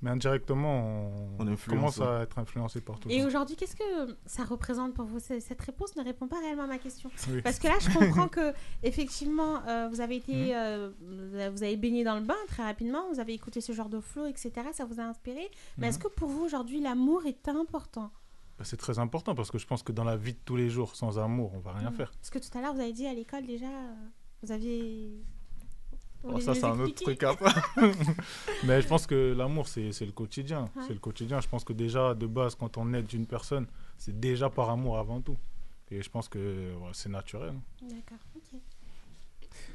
mais indirectement, on, commence à être influencé par tout Et aujourd'hui, qu'est-ce que ça représente pour vous Cette réponse ne répond pas réellement à ma question. Oui. Parce que là, je comprends que effectivement, euh, vous avez été, Mhm. euh, vous avez baigné dans le bain très rapidement. Vous avez écouté ce genre de flow, etc. Ça vous a inspiré. Mais Mhm. est-ce que pour vous aujourd'hui, l'amour est important? Bah, c'est très important parce que je pense que dans la vie de tous les jours, sans amour, on va rien Mhm. faire. Parce que tout à l'heure, vous avez dit à l'école déjà, euh, vous aviez. Vous Oh, ça, c'est un autre truc après. Mais je pense que l'amour, c'est c'est le quotidien. Ouais. C'est le quotidien. Je pense que déjà, de base, quand on aide une personne, c'est déjà par amour avant tout. Et je pense que ouais, c'est naturel. D'accord, ok.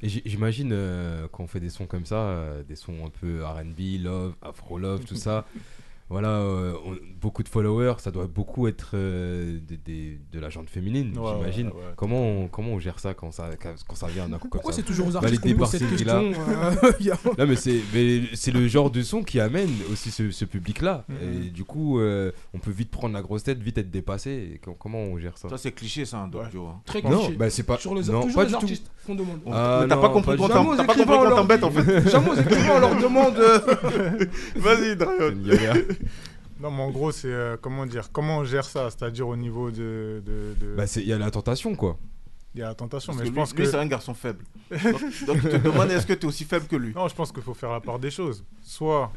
Et j'imagine euh, quand on fait des sons comme ça, euh, des sons un peu RB, love, afro love, tout ça. Voilà, euh, on- beaucoup de followers, ça doit beaucoup être euh, des- de la gente féminine, Ouais, j'imagine. ouais, ouais. comment, on, comment on gère ça quand ça, quand ça vient d'un coup comme Pourquoi ça c'est toujours aux artistes pose cette question euh, Non mais c'est le genre de son qui amène aussi ce, ce public-là. Mhm. Et du coup, euh, on peut vite prendre la grosse tête, vite être dépassé. Et comment on gère ça Ça, c'est cliché, ça, un Doc Joe, hein. Très Non, cliché. bah c'est pas. Sur les, non, toujours pas les du artistes qu'on demande. Ah, Mais t'as non, pas compris qu'on t'embête, en fait. Jamais aux écrivains, on leur demande. Vas-y, Drayon. Non, mais en gros, c'est euh, comment dire Comment on gère ça C'est-à-dire au niveau de. de, de- Bah c'est il y a la tentation quoi. Il y a la tentation, Parce mais que je lui, pense lui, que. c'est un garçon faible. Donc, donc tu te demandes est-ce que tu es aussi faible que lui? Non, je pense qu'il faut faire la part des choses. Soit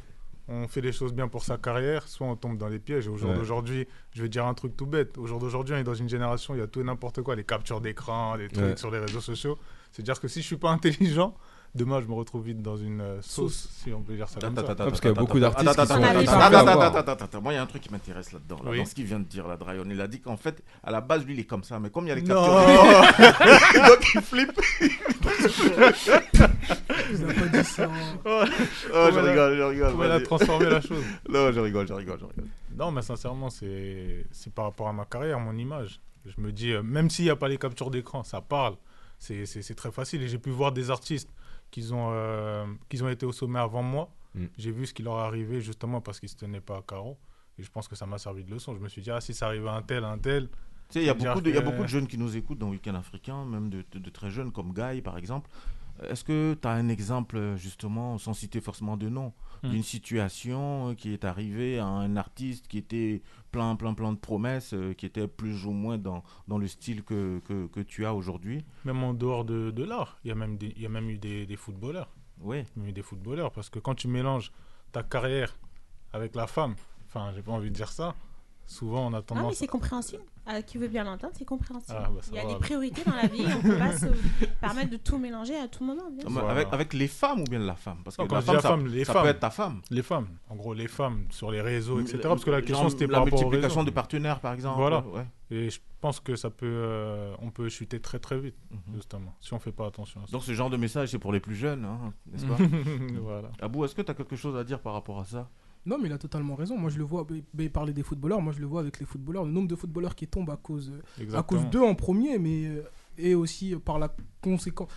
on fait les choses bien pour sa carrière, soit on tombe dans les pièges. Et au jour Ouais. d'aujourd'hui, je vais dire un truc tout bête. Au jour d'aujourd'hui, on est dans une génération, il y a tout et n'importe quoi, les captures d'écran, des trucs Ouais. sur les réseaux sociaux. C'est-à-dire que si je suis pas intelligent, demain je me retrouve vite dans une euh, sauce, si on peut dire ça comme Ah, parce qu'il y a beaucoup d'artistes qui attends, sont- attends, qui sont attends, faits attends, avoir. attends, attends, attends. Moi, il y a un truc qui m'intéresse là-dedans, là, Oui. dans ce qu'il vient de dire, là, Drayon. Il a dit qu'en fait, à la base, lui, il est comme ça, mais comme il y a les Non. captures, donc il flippe. Vous avez pas dit ça. Oh, je rigole, je rigole. Comment elle a transformé la chose Non, je rigole, je rigole, je rigole. Non, mais sincèrement, c'est c'est par rapport à ma carrière, mon image. Je me dis, euh, même s'il n'y a pas les captures d'écran, ça parle. C'est très facile. Et j'ai pu voir des artistes qui ont, euh, ont été au sommet avant moi. Mm. J'ai vu ce qui leur arrivé justement parce qu'ils ne se tenaient pas à carreau. Et je pense que ça m'a servi de leçon. Je me suis dit, ah, si ça arrive à un tel, à un tel. Tu sais, il y, a beaucoup de jeunes qui nous écoutent dans Week-end africain, même de, de- de très jeunes comme Guy, par exemple. Est-ce que tu as un exemple, justement, sans citer forcément de nom, D'une situation qui est arrivée à un artiste qui était plein, plein, plein de promesses, euh, qui était plus ou moins dans, dans le style que, que, que tu as aujourd'hui Même en dehors de, de l'art, il y a même, des- il y a même eu des, des footballeurs. Oui. Il y a eu des footballeurs parce que quand tu mélanges ta carrière avec la femme, enfin, j'ai pas envie de dire ça, souvent on a Ah, mais tendance. c'est compréhensible. Euh, qui veut bien l'entendre, c'est compréhensible. Ah, bah, Il y a va, des alors. priorités dans la vie, on peut pas se permettre de tout mélanger à tout moment. avec, avec les femmes ou bien la femme? Parce que Non, quand la je dis femme, la ça, femme, les ça femmes. peut être ta femme. Les femmes. En gros, les femmes sur les réseaux, etc. Parce que la question c'était la par rapport aux multiplication de partenaires, par exemple, Voilà. ouais. Et je pense que ça peut, euh, on peut chuter très très vite, Mhm. justement, si on fait pas attention à ça. Donc ce genre de message, c'est pour les plus jeunes, hein, n'est-ce pas? Voilà. Abou, est-ce que tu as quelque chose à dire par rapport à ça? Non, mais il a totalement raison. Moi, je le vois, mais parler des footballeurs, moi, je le vois avec les footballeurs. Le nombre de footballeurs qui tombent à cause, euh, à cause d'eux en premier, mais euh, et aussi euh, par la conséquence.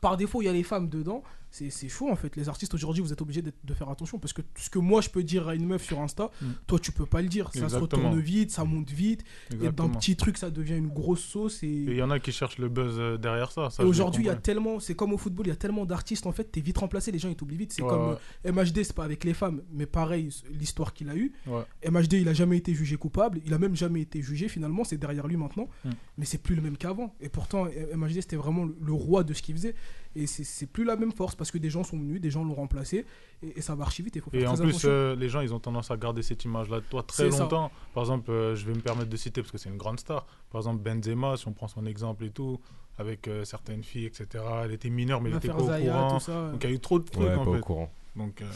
Par défaut, il y a les femmes dedans. C'est chaud en fait. Les artistes aujourd'hui, vous êtes obligés de faire attention parce que ce que moi je peux dire à une meuf sur Insta, Mm. toi tu peux pas le dire. Ça se retourne vite, ça monte vite. Et d'un petit truc, ça devient une grosse sauce. Et il y en a qui cherchent le buzz euh, derrière ça. ça et aujourd'hui, il y a tellement, c'est comme au football, il y a tellement d'artistes en fait, t'es vite remplacé, les gens ils t'oublient vite. C'est Ouais, comme ouais. euh, MHD, c'est pas avec les femmes, mais pareil, l'histoire qu'il a eue. Ouais. MHD, il a jamais été jugé coupable, il a même jamais été jugé finalement, c'est derrière lui maintenant, Mm. mais c'est plus le même qu'avant. Et pourtant, MHD c'était vraiment le roi de ce qu'il faisait, et c'est- c'est plus la même force parce que des gens sont venus, des gens l'ont remplacé, et, et ça va archi vite. Il faut faire Et en plus, attention. euh, les gens, ils ont tendance à garder cette image-là de toi très ça. longtemps. Par exemple, euh, je vais me permettre de citer parce que c'est une grande star. Par exemple, Benzema, si on prend son exemple et tout, avec euh, certaines filles, etc. Elle était mineure, mais elle était pas au Zaya, courant. ça. Donc il y a eu trop de trucs Ouais, en pas au fait. courant. Donc, euh,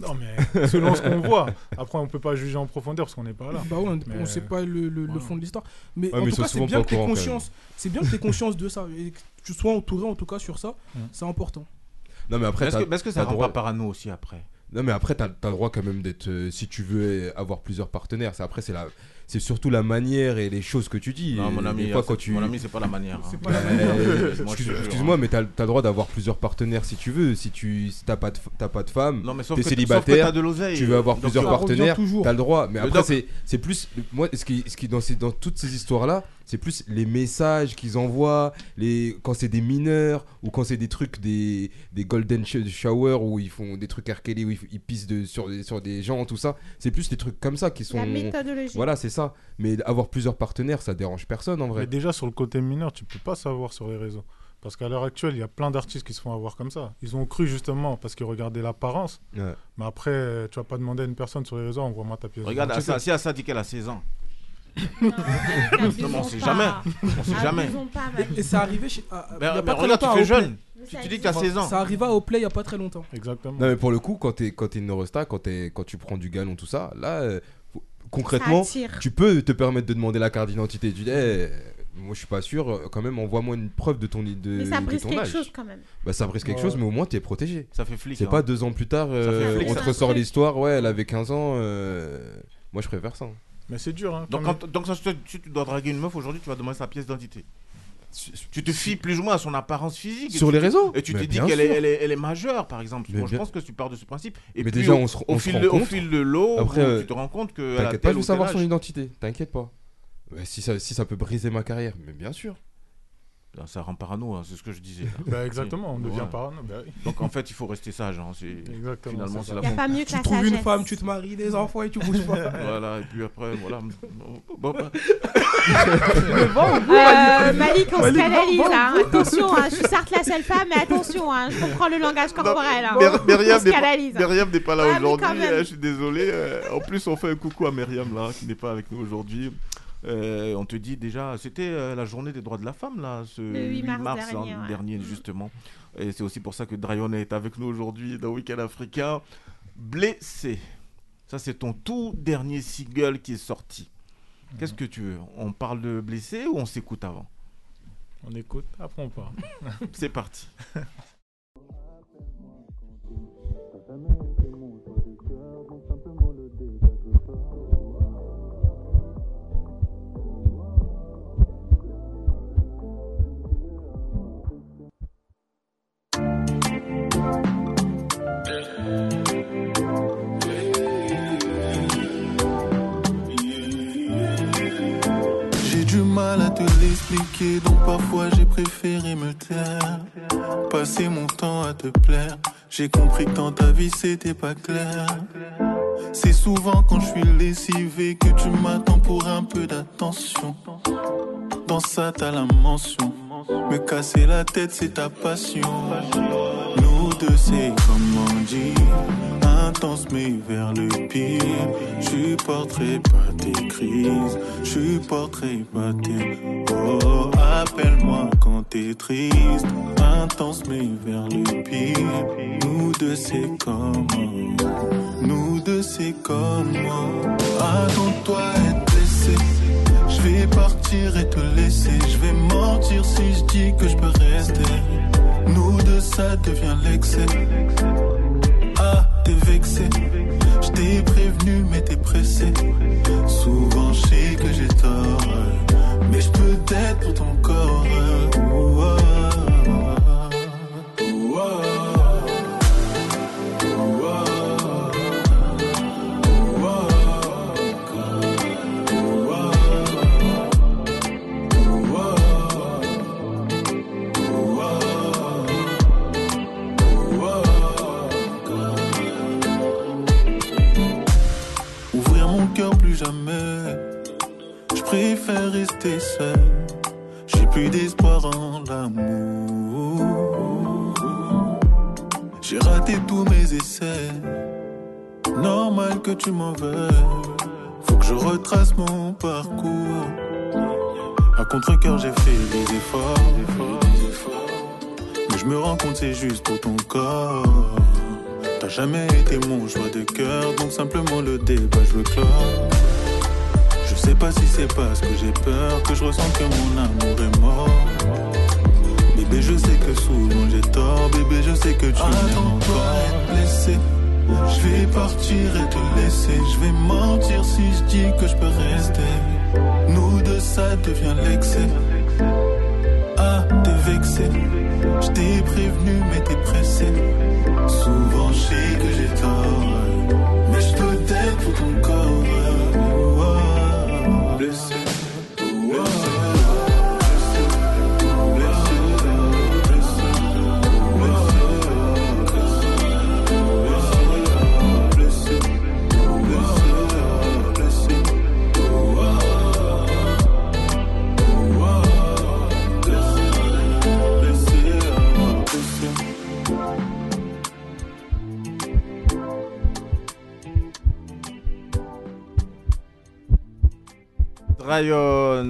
non, mais selon ce qu'on voit. Après, on peut pas juger en profondeur parce qu'on n'est pas là. Bah ouais, on- Mais- on sait pas le, le- le voilà. fond de l'histoire. Mais Ouais, en mais tout cas, c'est bien que courant, conscience. C'est bien que tu conscience de ça et que tu sois entouré en tout cas sur ça. C'est important. Non, mais après, Est-ce que, est-ce que ça rend droit- pas parano aussi après? Non, mais après, t'as as le droit quand même d'être. euh, si tu veux avoir plusieurs partenaires, c'est après, c'est la. C'est surtout la manière et les choses que tu dis. Non, mon ami, quand tu... mon ami, c'est pas la manière. hein. Pas la manière. Excuse- jure, Excuse-moi, hein. mais t'as as le droit d'avoir plusieurs partenaires si tu veux. Si tu si t'as pas, de f- t'as pas de femme, Non, mais sauf t'es que- sauf que célibataire, de tu veux avoir donc plusieurs partenaires, toujours. t'as le droit. Mais Le après, c'est c'est plus. Moi, ce qui, ce qui dans, ces, dans toutes ces histoires-là, c'est plus les messages qu'ils envoient, les, quand c'est des mineurs ou quand c'est des trucs, des, des golden sh- shower où ils font des trucs. Kelly, où ils, ils pissent de, sur, des, sur des gens, tout ça. C'est plus des trucs comme ça qui sont. La méthodologie. Voilà, c'est ça. Mais avoir plusieurs partenaires, ça dérange personne en Mais vrai. déjà, sur le côté mineur, tu peux pas savoir sur les réseaux. Parce qu'à l'heure actuelle, il y a plein d'artistes qui se font avoir comme ça. Ils ont cru justement parce qu'ils regardaient l'apparence. Ouais. Mais après, tu vas pas demander à une personne sur les réseaux, envoie-moi ta pièce Regarde, si Assa dit qu'elle a 16 ans. Non, on sait jamais. On sait jamais. Et ça arrivait chez. ah, Mais, regarde, tu fais jeune. Tu, tu dis que t'as existe. 16 ans. Ça arriva au play il y a pas très longtemps. Exactement. Non, mais pour le coup, quand t'es quand t'es une resta, quand, t'es- quand tu prends du galon, tout ça, là, euh, concrètement, tu peux te permettre de demander la carte d'identité. Tu dis, Eh, moi je suis pas sûr, euh, quand même, envoie-moi une preuve de ton, de, Mais ça de brise ton quelque âge. chose quand même. Bah, ça brise quelque Ouais. chose, mais au moins t'es protégé. Ça fait flic. C'est hein. pas deux ans plus tard, euh, flic, on te ressort l'histoire, ouais, elle avait 15 ans. euh, Moi je préfère ça. Mais c'est dur. Hein, Donc, quand donc ça, si tu- dois draguer une meuf aujourd'hui, tu vas demander sa pièce d'identité. Tu te fies plus ou moins à son apparence physique. Sur les te- réseaux Et tu te dis qu'elle est, elle est, elle est majeure, par exemple. Moi, je pense que tu pars de ce principe. Et Mais puis, déjà, au, on se- on fil de, au fil de l'eau, Après, bon, euh, tu te rends compte que. T'inquiète pas, veux savoir son identité, t'inquiète pas. Si, ça, si ça peut briser ma carrière, mais bien sûr. Ah, Ça rend parano, hein, c'est ce que je disais. Bah, exactement, on devient Ouais. parano. Bah oui. Donc en fait, il faut rester sage. hein, c'est- Exactement, Finalement, c'est la Il n'y a pas mieux que Tu la trouves une sagesse. femme, tu te maries, des enfants et tu bouges pas. Voilà, et puis après, voilà. Bon, bah, Euh, Malik, on se canalise. bon, bon, hein. bon. Attention, hein, je suis certes la seule femme, mais attention, hein, je comprends le langage corporel. Myr- Myriam on se n'est pas- canalise. Myriam n'est pas là Ouais, mais aujourd'hui, quand même. je suis désolé. euh, en plus, on fait un coucou à Myriam là, qui n'est pas avec nous aujourd'hui. Euh, on te dit déjà, c'était euh, la journée des droits de la femme là, ce Le 8 mars dernier, ouais. dernier justement. Et c'est aussi pour ça que Dryon est avec nous aujourd'hui dans Week-end Africain. Blessé. Ça, c'est ton tout dernier single qui est sorti. Qu'est-ce que tu veux? On parle de blessé ou on s'écoute avant? On écoute, après on part. C'est parti. à te l'expliquer, donc parfois j'ai préféré me taire. Passer mon temps à te plaire, j'ai compris que dans ta vie c'était pas clair. C'est souvent quand je suis lessivé que tu m'attends pour un peu d'attention. Dans ça t'as la mention, me casser la tête c'est ta passion. Nous deux c'est comme on intense mais vers le pire. Je supporterai pas tes crises, je supporterai pas tes. Oh, appelle-moi quand t'es triste, intense mais vers le pire. Nous deux c'est comment, nous deux c'est comment. Attends-toi à être blessé. Je vais partir et te laisser. Je vais mentir si je dis que je peux rester. Nous deux, ça devient l'excès. Vexé. Je t'ai prévenu, mais t'es pressé. Souvent, je sais que j'ai tort. Mais je peux t'être pour ton corps. Rester seul. J'ai plus d'espoir en l'amour. J'ai raté tous mes essais. Normal que tu m'en veuilles. Faut que je retrace mon parcours. À contre-cœur, j'ai fait des efforts. Mais je me rends compte, c'est juste pour ton corps. T'as jamais été mon choix de cœur, donc simplement le débat, je veux clore. Je sais pas si c'est parce que j'ai peur que je ressens que mon amour est mort. Bébé, je sais que souvent j'ai tort, bébé, je sais que tu m'aimes encore. être blessé. Je vais partir et te laisser. Je vais mentir si je dis que je peux rester. Nous deux, ça devient l'excès. Ah, t'es vexé. Je t'ai prévenu, mais t'es pressé. Souvent, je sais que j'ai tort. Mais je peux t'être pour ton corps. Ouah, Blessé. Ryan,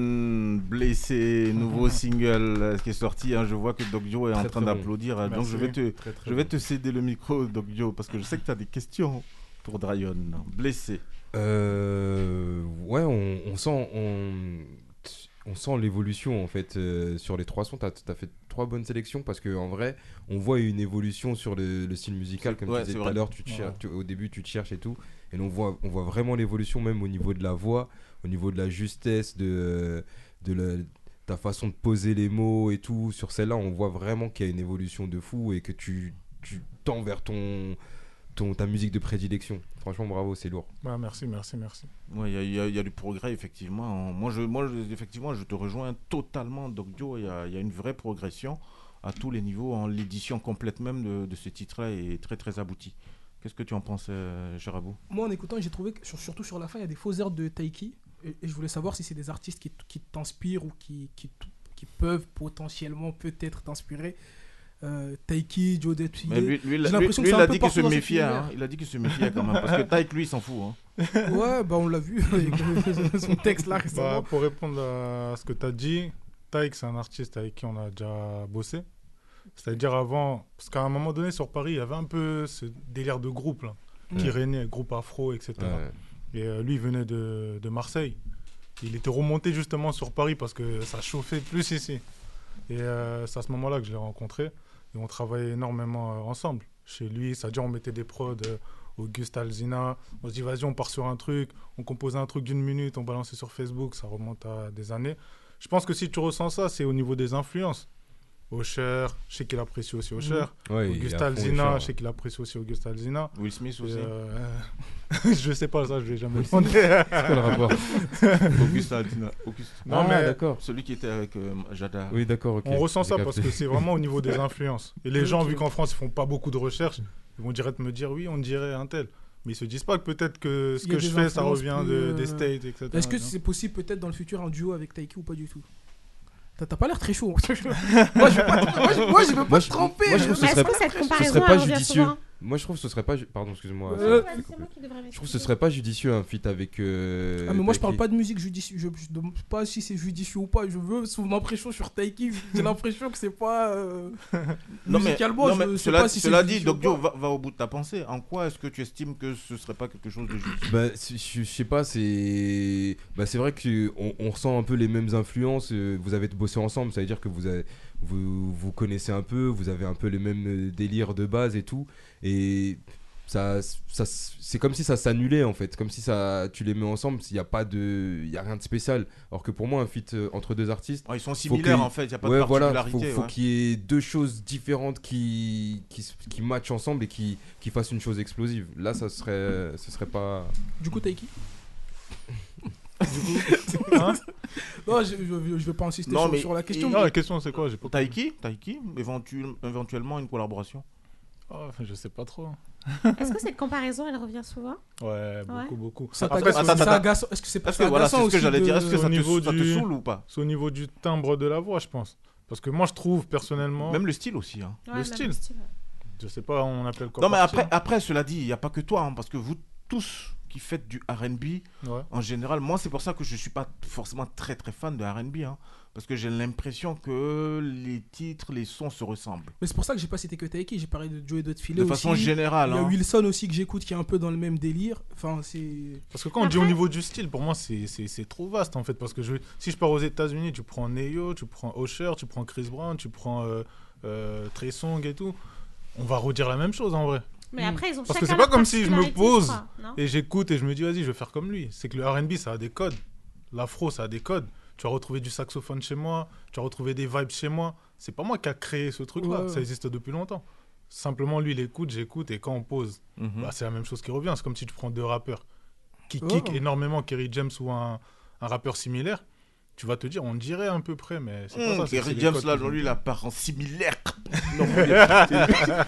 blessé, nouveau single euh, qui est sorti. hein. Je vois que Doc Joe est en train d'applaudir. hein. Donc je vais te, Très, très je vais te céder le micro, Doc Joe, parce que je sais que tu as des questions pour Dryon. Blessé. Euh, ouais, on, on sent, on, on sent l'évolution en fait euh, sur les trois sons. T'as as fait trois bonnes sélections parce que en vrai, on voit une évolution sur le, le style musical comme Ouais, tu disais tout à l'heure. Tu te Ouais. cherches- tu- au début, tu te cherches et tout, et on voit, on voit vraiment l'évolution même au niveau de la voix, au niveau de la justesse de, de la- ta façon de poser les mots et tout. Sur celle-là, on voit vraiment qu'il y a une évolution de fou et que tu, tu tends vers ton, ton, ta musique de prédilection. Franchement, bravo, c'est lourd. Bah, merci, merci, merci. Ouais, il y a- il y, a- y a du progrès, effectivement. Moi, je, moi je- effectivement, je te rejoins totalement, Doc Joe. Il y a, il y a une vraie progression à tous les niveaux. hein. L'édition complète même de, de ce titre-là est très, très aboutie. Qu'est-ce que tu en penses, euh, Gérabou Moi, en écoutant, j'ai trouvé que sur- surtout sur la fin, il y a des faux airs de Taiki. Et, et je voulais savoir si c'est des artistes qui, qui t'inspirent ou qui, qui, qui peuvent potentiellement peut-être t'inspirer. Euh, Taiki, Joe Detty. Mais lui, lui, lui, que il a dit qu'il se méfiait. hein. Il a dit qu'il se méfiait quand même. Parce que Taïk, lui, il s'en fout. hein. Ouais, bah on l'a vu son texte là récemment. Bah, pour répondre à ce que tu as dit, Taïk, c'est un artiste avec qui on a déjà bossé. C'est-à-dire avant, parce qu'à un moment donné sur Paris, il y avait un peu ce délire de groupe là, qui Ouais. régnait, groupe afro, etc. Ouais. Et euh, lui, il venait de, de Marseille. Il était remonté justement sur Paris parce que ça chauffait plus ici. Et euh, c'est à ce moment-là que je l'ai rencontré. Et on travaillait énormément euh, ensemble. Chez lui, c'est-à-dire on mettait des prods, Auguste Alzina. On se dit, vas-y, on part sur un truc. On composait un truc d'une minute, on balançait sur Facebook. Ça remonte à des années. Je pense que si tu ressens ça, c'est au niveau des influences. Usher, je sais qu'il apprécie aussi. Mhm. Ouais, fond Alzina, Usher, je sais qu'il apprécie aussi Auguste Alzina. Will Smith aussi. euh, je sais pas, ça, je l'ai jamais. Smith. C'est quoi le rapport Auguste Alzina. Auguste. Non, Ah, mais d'accord. Celui qui était avec euh, Jada. Oui, d'accord. On ressent ça capté. parce que c'est vraiment au niveau des influences. Et les gens, vu qu'en France, ils font pas beaucoup de recherches, ils vont direct me dire oui, on dirait un tel. Mais ils se disent pas que peut-être que ce que je des fais, ça revient plus, de, euh, des States, etc. Est-ce que c'est possible peut-être dans le futur un duo avec Taiki ou pas du tout? T'as t'as pas l'air très chaud. moi, je veux pas, moi, je, moi, je veux pas Moi, te tromper. moi, je trouve que Mais ce est-ce serait, que cette ce comparaison, serait pas judicieux. souvent Moi, je trouve que ce serait pas. ju- Pardon, excuse-moi. Euh, ça- Je trouve que ce serait pas judicieux un feat avec. euh, Ah mais moi je parle pas de musique judicieuse, je, je demande pas si c'est judicieux ou pas, je veux son impression sur Taiki, j'ai l'impression que c'est pas euh, Non, mais, musicalement, non, mais je sais cela, pas si c'est cela dit, judicieux Doc va, va au bout de ta pensée. En quoi est-ce que tu estimes que ce serait pas quelque chose de juste Bah, je, je sais pas, c'est. Bah, c'est vrai qu'on on ressent un peu les mêmes influences. euh, Vous avez bossé ensemble, ça veut dire que vous, avez, vous, vous connaissez un peu, vous avez un peu les mêmes euh, délires de base et tout. Et ça, ça c'est comme si ça s'annulait en fait. Comme si ça, tu les mets ensemble, il n'y a pas de. Il y a rien de spécial. Alors que pour moi, un feat euh, entre deux artistes. Ah, ils sont faut similaires, en fait, y a pas de ouais, voilà, particularité, Faut, faut ouais. qu'il y ait deux choses différentes qui, qui, qui matchent ensemble et qui, qui fassent une chose explosive. Là, ça serait, ce serait pas. Du coup Taiki Du coup, hein Non, je, je, je vais pas insister Non, sur, mais sur la question. et- Non, la question c'est quoi pas Taiki Taiki éventuel- éventuellement une collaboration Oh, je sais pas trop. Est-ce que cette comparaison, elle revient souvent? Ouais, beaucoup, beaucoup. Ça ça agace- Est-ce que c'est pas Est-ce que voilà, c'est ce que j'allais dire. Est-ce que ça te, niveau ça te du- saoule ou pas? C'est au niveau du timbre de la voix, je pense. Parce que moi, je trouve personnellement. Même le style aussi. Hein. Ouais, le même style. le style. Je sais pas, on appelle quoi Non, mais après, cela dit, il n'y a pas que toi, hein, parce que vous tous qui faites du RB, Ouais. en général, moi, c'est pour ça que je ne suis pas forcément très très fan de RB, hein, parce que j'ai l'impression que les titres, les sons se ressemblent. Mais c'est pour ça que j'ai pas cité que Taiki, j'ai parlé de Joey Filet De façon aussi. générale, Il y a hein. Wilson aussi que j'écoute qui est un peu dans le même délire. Enfin, c'est. Parce que quand on dit au niveau du style, pour moi, c'est- c'est c'est trop vaste en fait. Parce que je, si je pars aux États-Unis, tu prends Neo, tu prends Usher, tu prends Chris Brown, tu prends euh, euh, Trey Songz et tout. On va redire la même chose en vrai. Mais après, ils ont Parce que c'est pas comme si je me pose crois, et j'écoute et je me dis, vas-y, je vais faire comme lui. C'est que le RB, ça a des codes. L'afro, ça a des codes. Tu vas retrouver du saxophone chez moi, tu vas retrouver des vibes chez moi. C'est pas moi qui a créé ce truc-là, Ouais, ça existe depuis longtemps. Simplement, lui, il écoute, j'écoute, et quand on pose, Mhm. bah, c'est la même chose qui revient. C'est comme si tu prends deux rappeurs qui Ouais. kick énormément, Kerry James ou un, un rappeur similaire. Tu vas te dire, on dirait à peu près, mais c'est pas Hum, ça. c'est Kerry James, là, lui, il a apparence similaire. Non,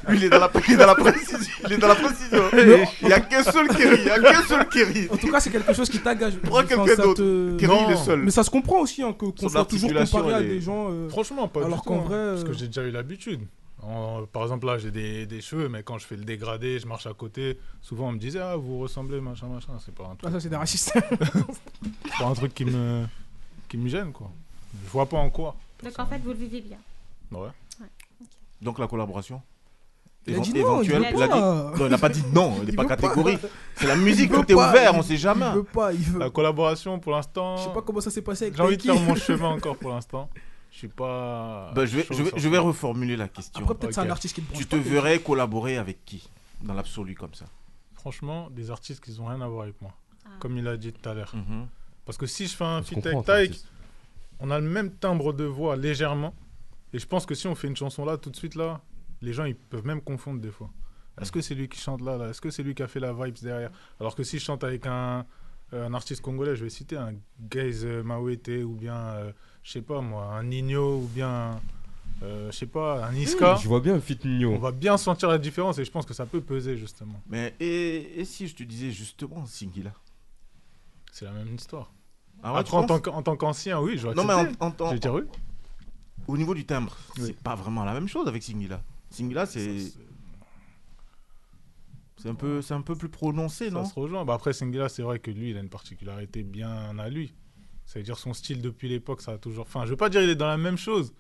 lui, il est dans la, il est dans la précision. Il est dans la précision. Il n'y a qu'un seul Kerry. Il n'y a qu'un seul Kerry. En tout cas, c'est quelque chose qui t'engage. Prends quelqu'un d'autre. te- Kerry, il est seul. Mais ça se comprend aussi hein, que- qu'on soit toujours comparé à des gens. euh, Franchement, pas alors du tout. qu'en hein, vrai, Parce que euh, j'ai déjà eu l'habitude. En- par exemple, là, j'ai des, des cheveux, mais quand je fais le dégradé, je marche à côté. Souvent, on me disait, ah, vous ressemblez, machin, machin. C'est pas un truc, Ah, ça, c'est des racistes. c'est pas un truc qui, me, qui me gêne, quoi. Je vois pas en quoi. Donc en fait, vous le vivez bien. Ouais. Donc la collaboration Il a dit non, il éventuelle, veut il a dit- pas. Non, il n'a pas dit non, il n'est pas catégorique. C'est la musique, tout est ouvert, il- on sait jamais. Il veut pas, il veut. La collaboration, pour l'instant. Je sais pas comment ça s'est passé avec J'ai envie de faire mon chemin encore pour l'instant. Je suis pas. Bah, je, vais, je, vais, je vais reformuler la question. Après, peut-être un artiste qui te Tu te pas, mais- verrais collaborer avec qui Dans l'absolu, comme ça? Franchement, des artistes qui n'ont rien à voir avec moi. Ah. Comme il a dit tout à l'heure. Mhm. Parce que si je fais un On feat avec Taïk, on a le même timbre de voix légèrement. Et je pense que si on fait une chanson là, tout de suite là, les gens ils peuvent même confondre des fois. Est-ce que c'est lui qui chante là, là? Est-ce que c'est lui qui a fait la vibes derrière? Alors que si je chante avec un, euh, un artiste congolais, je vais citer un Gaze Mawete ou bien, euh, je sais pas moi, un Nino ou bien, euh, je sais pas, un Iska. Je vois bien un On Nino. va bien sentir la différence et je pense que ça peut peser justement. Mais et, et si je te disais justement Singila C'est la même histoire. Ah ouais, Après, tu en tant, qu'- en tant qu'ancien, oui, je vais Non, mais en, en, vais dire oui. au niveau du timbre, Oui. c'est pas vraiment la même chose avec Singila. Singila, c'est. C'est un, peu, un peu plus prononcé, Ça non se rejoint. Bah après, Singila, c'est vrai que lui, il a une particularité bien à lui. Ça veut dire son style depuis l'époque, ça a toujours. Enfin, je veux pas dire il est dans la même chose,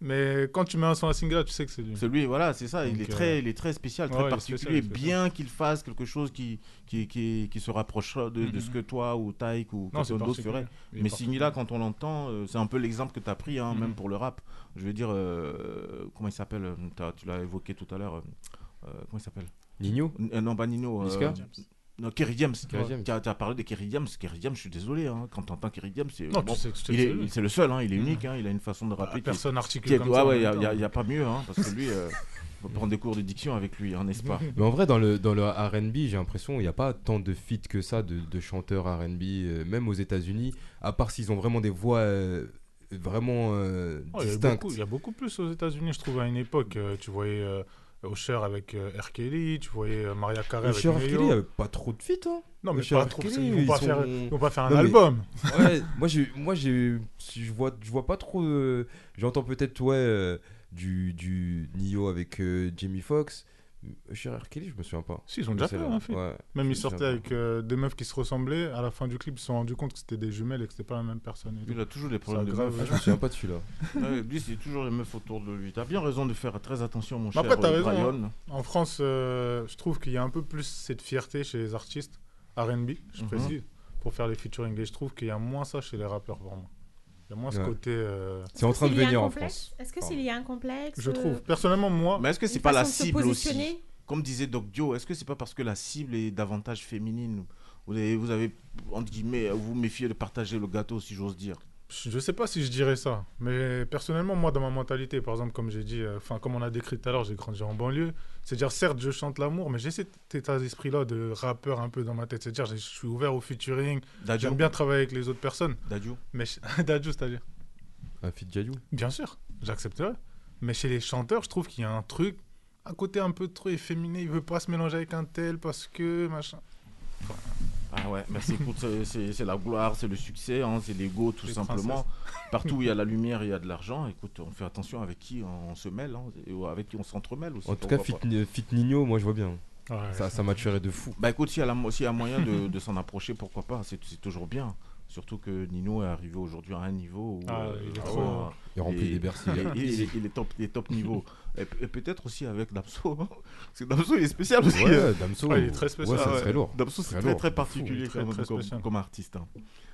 mais quand tu mets un son à Singila, tu sais que c'est lui. C'est lui, voilà, c'est ça. il, est euh, très, il est très spécial, très ouais, il est particulier. spécial, bien qu'il fasse quelque chose qui, qui, qui, qui se rapprochera de, de ce que toi ou Taïk ou quelqu'un d'autre ferait. Mais. Singila, quand on l'entend, euh, c'est un peu l'exemple que tu as pris, hein, même pour le rap. Je veux dire, euh, comment il s'appelle euh, Tu l'as évoqué tout à l'heure. euh, euh, comment il s'appelle? Nino? Euh, Non, pas Nino. euh, Niska Non, Kerry James. Kerry James. Tu as, tu as parlé de Kerry James. Kerry James, je suis désolé. Hein, quand tu entends Kerry James, c'est. Non, tu sais que c'est il est- le seul. hein, il est unique. hein, il a une façon de rapper. qui- personne n'articule qui est- comme ouais, ça en ouais, il n'y a, temps. y a pas mieux. Hein, parce que lui, euh, on va prendre des cours de diction avec lui, hein, n'est-ce pas? Mais en vrai, dans le, dans le RB, j'ai l'impression qu'il n'y a pas tant de feats que ça de, de chanteurs RB, euh, même aux États-Unis, à part s'ils ont vraiment des voix euh, vraiment euh, Oh, il, y a distinctes. beaucoup, il y a beaucoup plus aux États-Unis, je trouve, à une époque. Euh, tu voyais euh, Usher avec euh, R. Kelly, tu voyais euh, Maria Carey avec Usher, R. Kelly, il y avait pas trop de feats. Hein. Non, mais Usher, pas trop, Kelly, ils vont pas sont- faire- ils vont pas faire un Non, mais- album. Ouais, moi, moi, je vois, je vois pas trop. j'entends peut-être ouais euh, du du Nio avec euh, Jamie Foxx. R. Kelly, je me souviens pas. Si, ils ont déjà fait feat. ouais, Même ils sortaient avec euh, des meufs qui se ressemblaient. À la fin du clip, ils se sont rendus compte que c'était des jumelles et que c'était pas la même personne. et Il a toujours des problèmes de grave- meufs. Je me souviens pas de celui-là. Ouais, lui, c'est toujours les meufs autour de lui. T'as bien raison de faire très attention, mon Mais cher Après, t'as raison. Brian. hein. En France, euh, je trouve qu'il y a un peu plus cette fierté chez les artistes RB, je Mhm. précise, pour faire les featuring. Et je trouve qu'il y a moins ça chez les rappeurs, vraiment. Il y a moins ce côté. euh, C'est en train de venir en France. Est-ce que s'il y a un complexe Je euh, trouve. Personnellement, moi. Mais est-ce que c'est pas la cible aussi Comme disait Doc Dio, est-ce que c'est pas parce que la cible est davantage féminine vous avez, vous avez, entre guillemets, vous méfiez de partager le gâteau, si j'ose dire. Je sais pas si je dirais ça, mais personnellement, moi, dans ma mentalité, par exemple, comme j'ai dit, euh, enfin, comme on a décrit tout à l'heure, j'ai grandi en banlieue. C'est-à-dire, certes, je chante l'amour, mais j'ai cet état d'esprit-là de rappeur un peu dans ma tête. C'est-à-dire, je suis ouvert au featuring. Dadju. J'aime bien travailler avec les autres personnes. Dadju. Mais Dadju, c'est-à-dire Un feat Jadou. Bien sûr, j'accepterais. Mais chez les chanteurs, je trouve qu'il y a un truc, un côté un peu trop efféminé. Il veut pas se mélanger avec un tel parce que machin. Ouais, merci. Écoute, c'est- la gloire, c'est le succès, hein, c'est l'ego, tout Les simplement. princesses. Partout où il y a la lumière, il y a de l'argent. Écoute, on fait attention avec qui on se mêle, hein, et avec qui on s'entremêle aussi. En tout cas, fit, fit Nino, moi je vois bien. Ouais, ça, ça m'a tué de fou. Bah écoute, s'il y y a moyen de, de s'en approcher, pourquoi pas, c'est toujours bien. Surtout que Nino est arrivé aujourd'hui à un niveau où. Ah, euh, il est trop- Il remplit et- des Bercy, Il, là. il- il est- il est top, il est top niveau. Et, peut-être aussi avec Damso. hein. Parce que Damso, il est spécial aussi. Ouais, hein. Damso, Ouais, il est très spécial. ouais, ça Ah serait lourd. Damso, c'est très très particulier Très, comme, très comme- spécial. comme artiste. hein.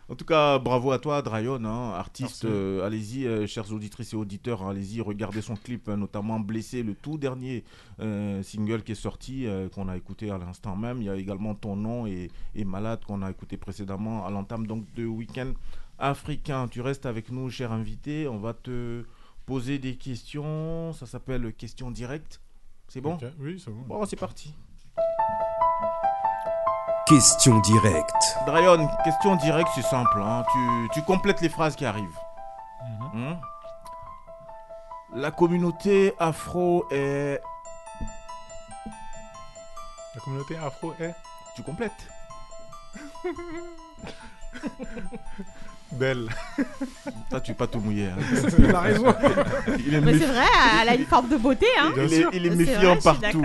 En tout cas, bravo à toi, Drayon, hein, artiste. Euh, allez-y, euh, chers auditrices et auditeurs, hein, allez-y, regardez son clip, notamment Blessé, le tout dernier euh, single qui est sorti, euh, qu'on a écouté à l'instant même. Il y a également Ton nom et, et Malade qu'on a écouté précédemment à l'entame donc de Week-end africain. Tu restes avec nous, cher invité. On va te poser des questions. Ça s'appelle question directe. C'est bon? Oui, c'est bon. Bon, c'est parti. Question directe. Drayon, question directe, c'est simple. hein. Tu, tu complètes les phrases qui arrivent. Mhm. Hmm La communauté afro est. La communauté afro est Tu complètes belle. Toi, tu es pas tout mouillé. hein. Il a raison. Il est, Mais c'est vrai, elle a une forme de beauté, hein. il est- il est C'est méfiant vrai, partout.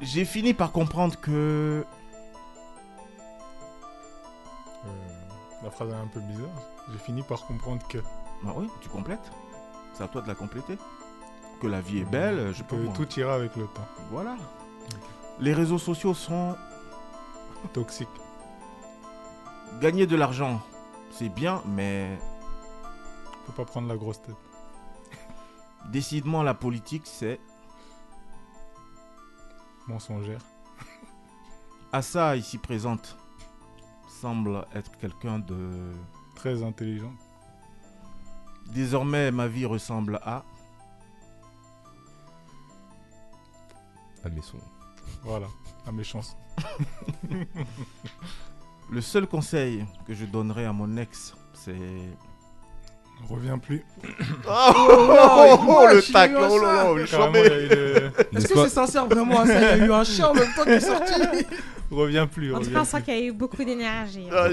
J'ai fini par comprendre que. Euh, la phrase est un peu bizarre. J'ai fini par comprendre que, Bah oui, tu complètes. C'est à toi de la compléter. Que la vie est belle, je pas que moi. tout ira avec le temps. Voilà. Les réseaux sociaux sont. Toxique. Gagner de l'argent, c'est bien, mais Faut pas prendre la grosse tête. décidément, la politique, c'est. Mensongère. Assa, ici présente, semble être quelqu'un de. Très intelligent. Désormais, ma vie ressemble à. À mes sons. Voilà. À mes chances. Le seul conseil que je donnerais à mon ex, c'est. Reviens plus. Oh, oh, oh, le tacle, oh là là, le Est-ce que c'est sincère vraiment ça Il y a eu un chien en même temps qui est sorti. Reviens plus. En tout cas, on sent qu'il y a eu beaucoup d'énergie. hein.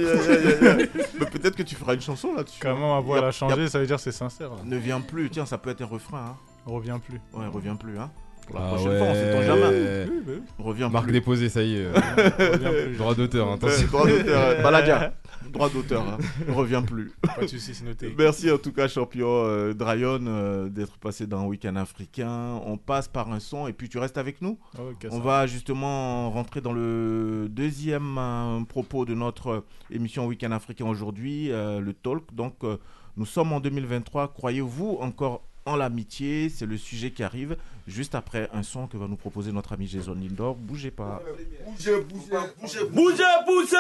Mais peut-être que tu feras une chanson là-dessus. Carrément, ma voix a- changé, ça veut dire que c'est sincère. là. Ne viens plus, tiens, ça peut être un refrain. Hein. Reviens plus. Ouais, reviens plus. Hein. Pour la Ah prochaine ouais. fois, on s'étend jamais. Oui, oui. Reviens Marque plus. déposée, ça y est. euh. Droit d'auteur, hein, attention. droit d'auteur, euh, Baladia. Droit d'auteur, hein. reviens plus. Pas de soucis, c'est noté. Merci en tout cas, champion euh, Drayon, euh, d'être passé dans un week-end africain. On passe par un son et puis tu restes avec nous. Ça On va justement rentrer dans le deuxième euh, propos de notre émission Week-end africain aujourd'hui, euh, le talk. Donc, euh, nous sommes en 2023. Croyez-vous encore en l'amitié, c'est le sujet qui arrive juste après un son que va nous proposer notre ami Jason Lindor. Bougez pas. Bougez, bougez, bougez, bougez, bougez.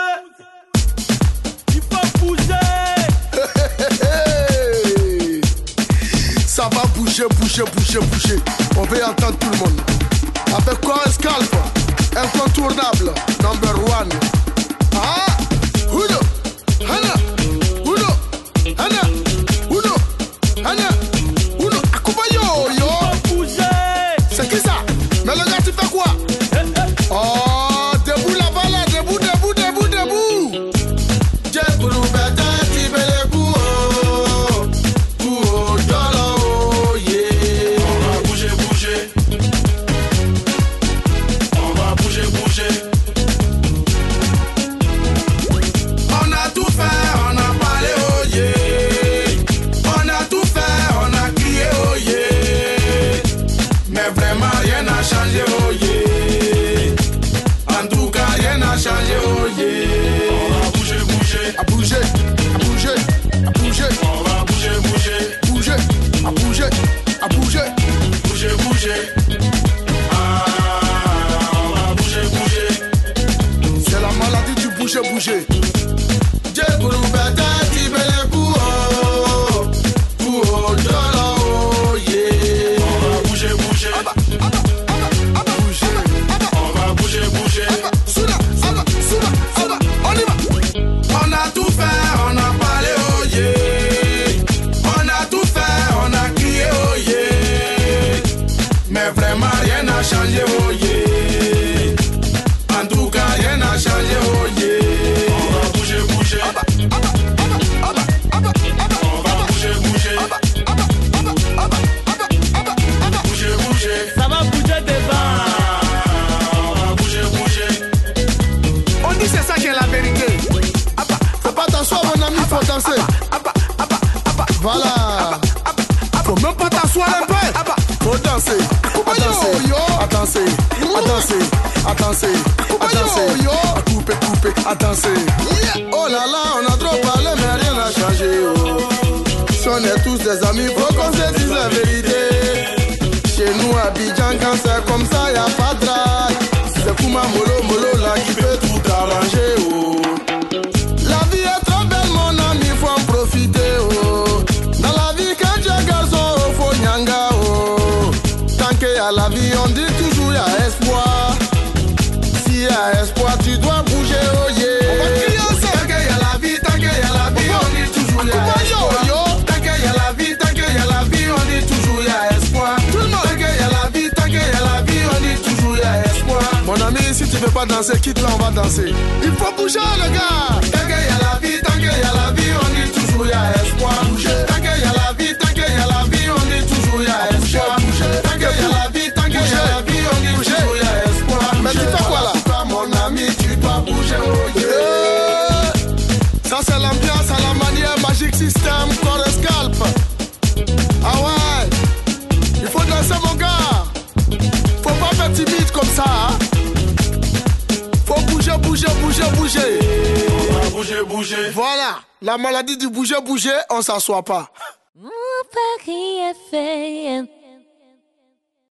Il faut bouger. Ça va bouger, bouger, bouger, bouger. On veut entendre tout le monde. Avec quoi un scalp incontournable, number one. Ah, Hana. chers amis, faut qu'on se dise la vérité. Chez nous, à Bijan, quand c'est comme ça, y'a pas de drague. C'est pour ma veux pas danser, quitte là, on va danser. Il faut bouger, le gars. Tant qu'il y a la vie, tant qu'il y a la vie, on dit toujours y a espoir. Tant qu'il y a la vie, tant qu'il y a la vie, on dit toujours y a espoir. Tant qu'il y a la vie, tant qu'il y a la vie, on dit toujours il y a espoir. Mais tu fais quoi là? Mon ami, tu dois bouger. bouger. Voilà, la maladie du bouger, bouger, on s'assoit pas. Mon Paris est fait.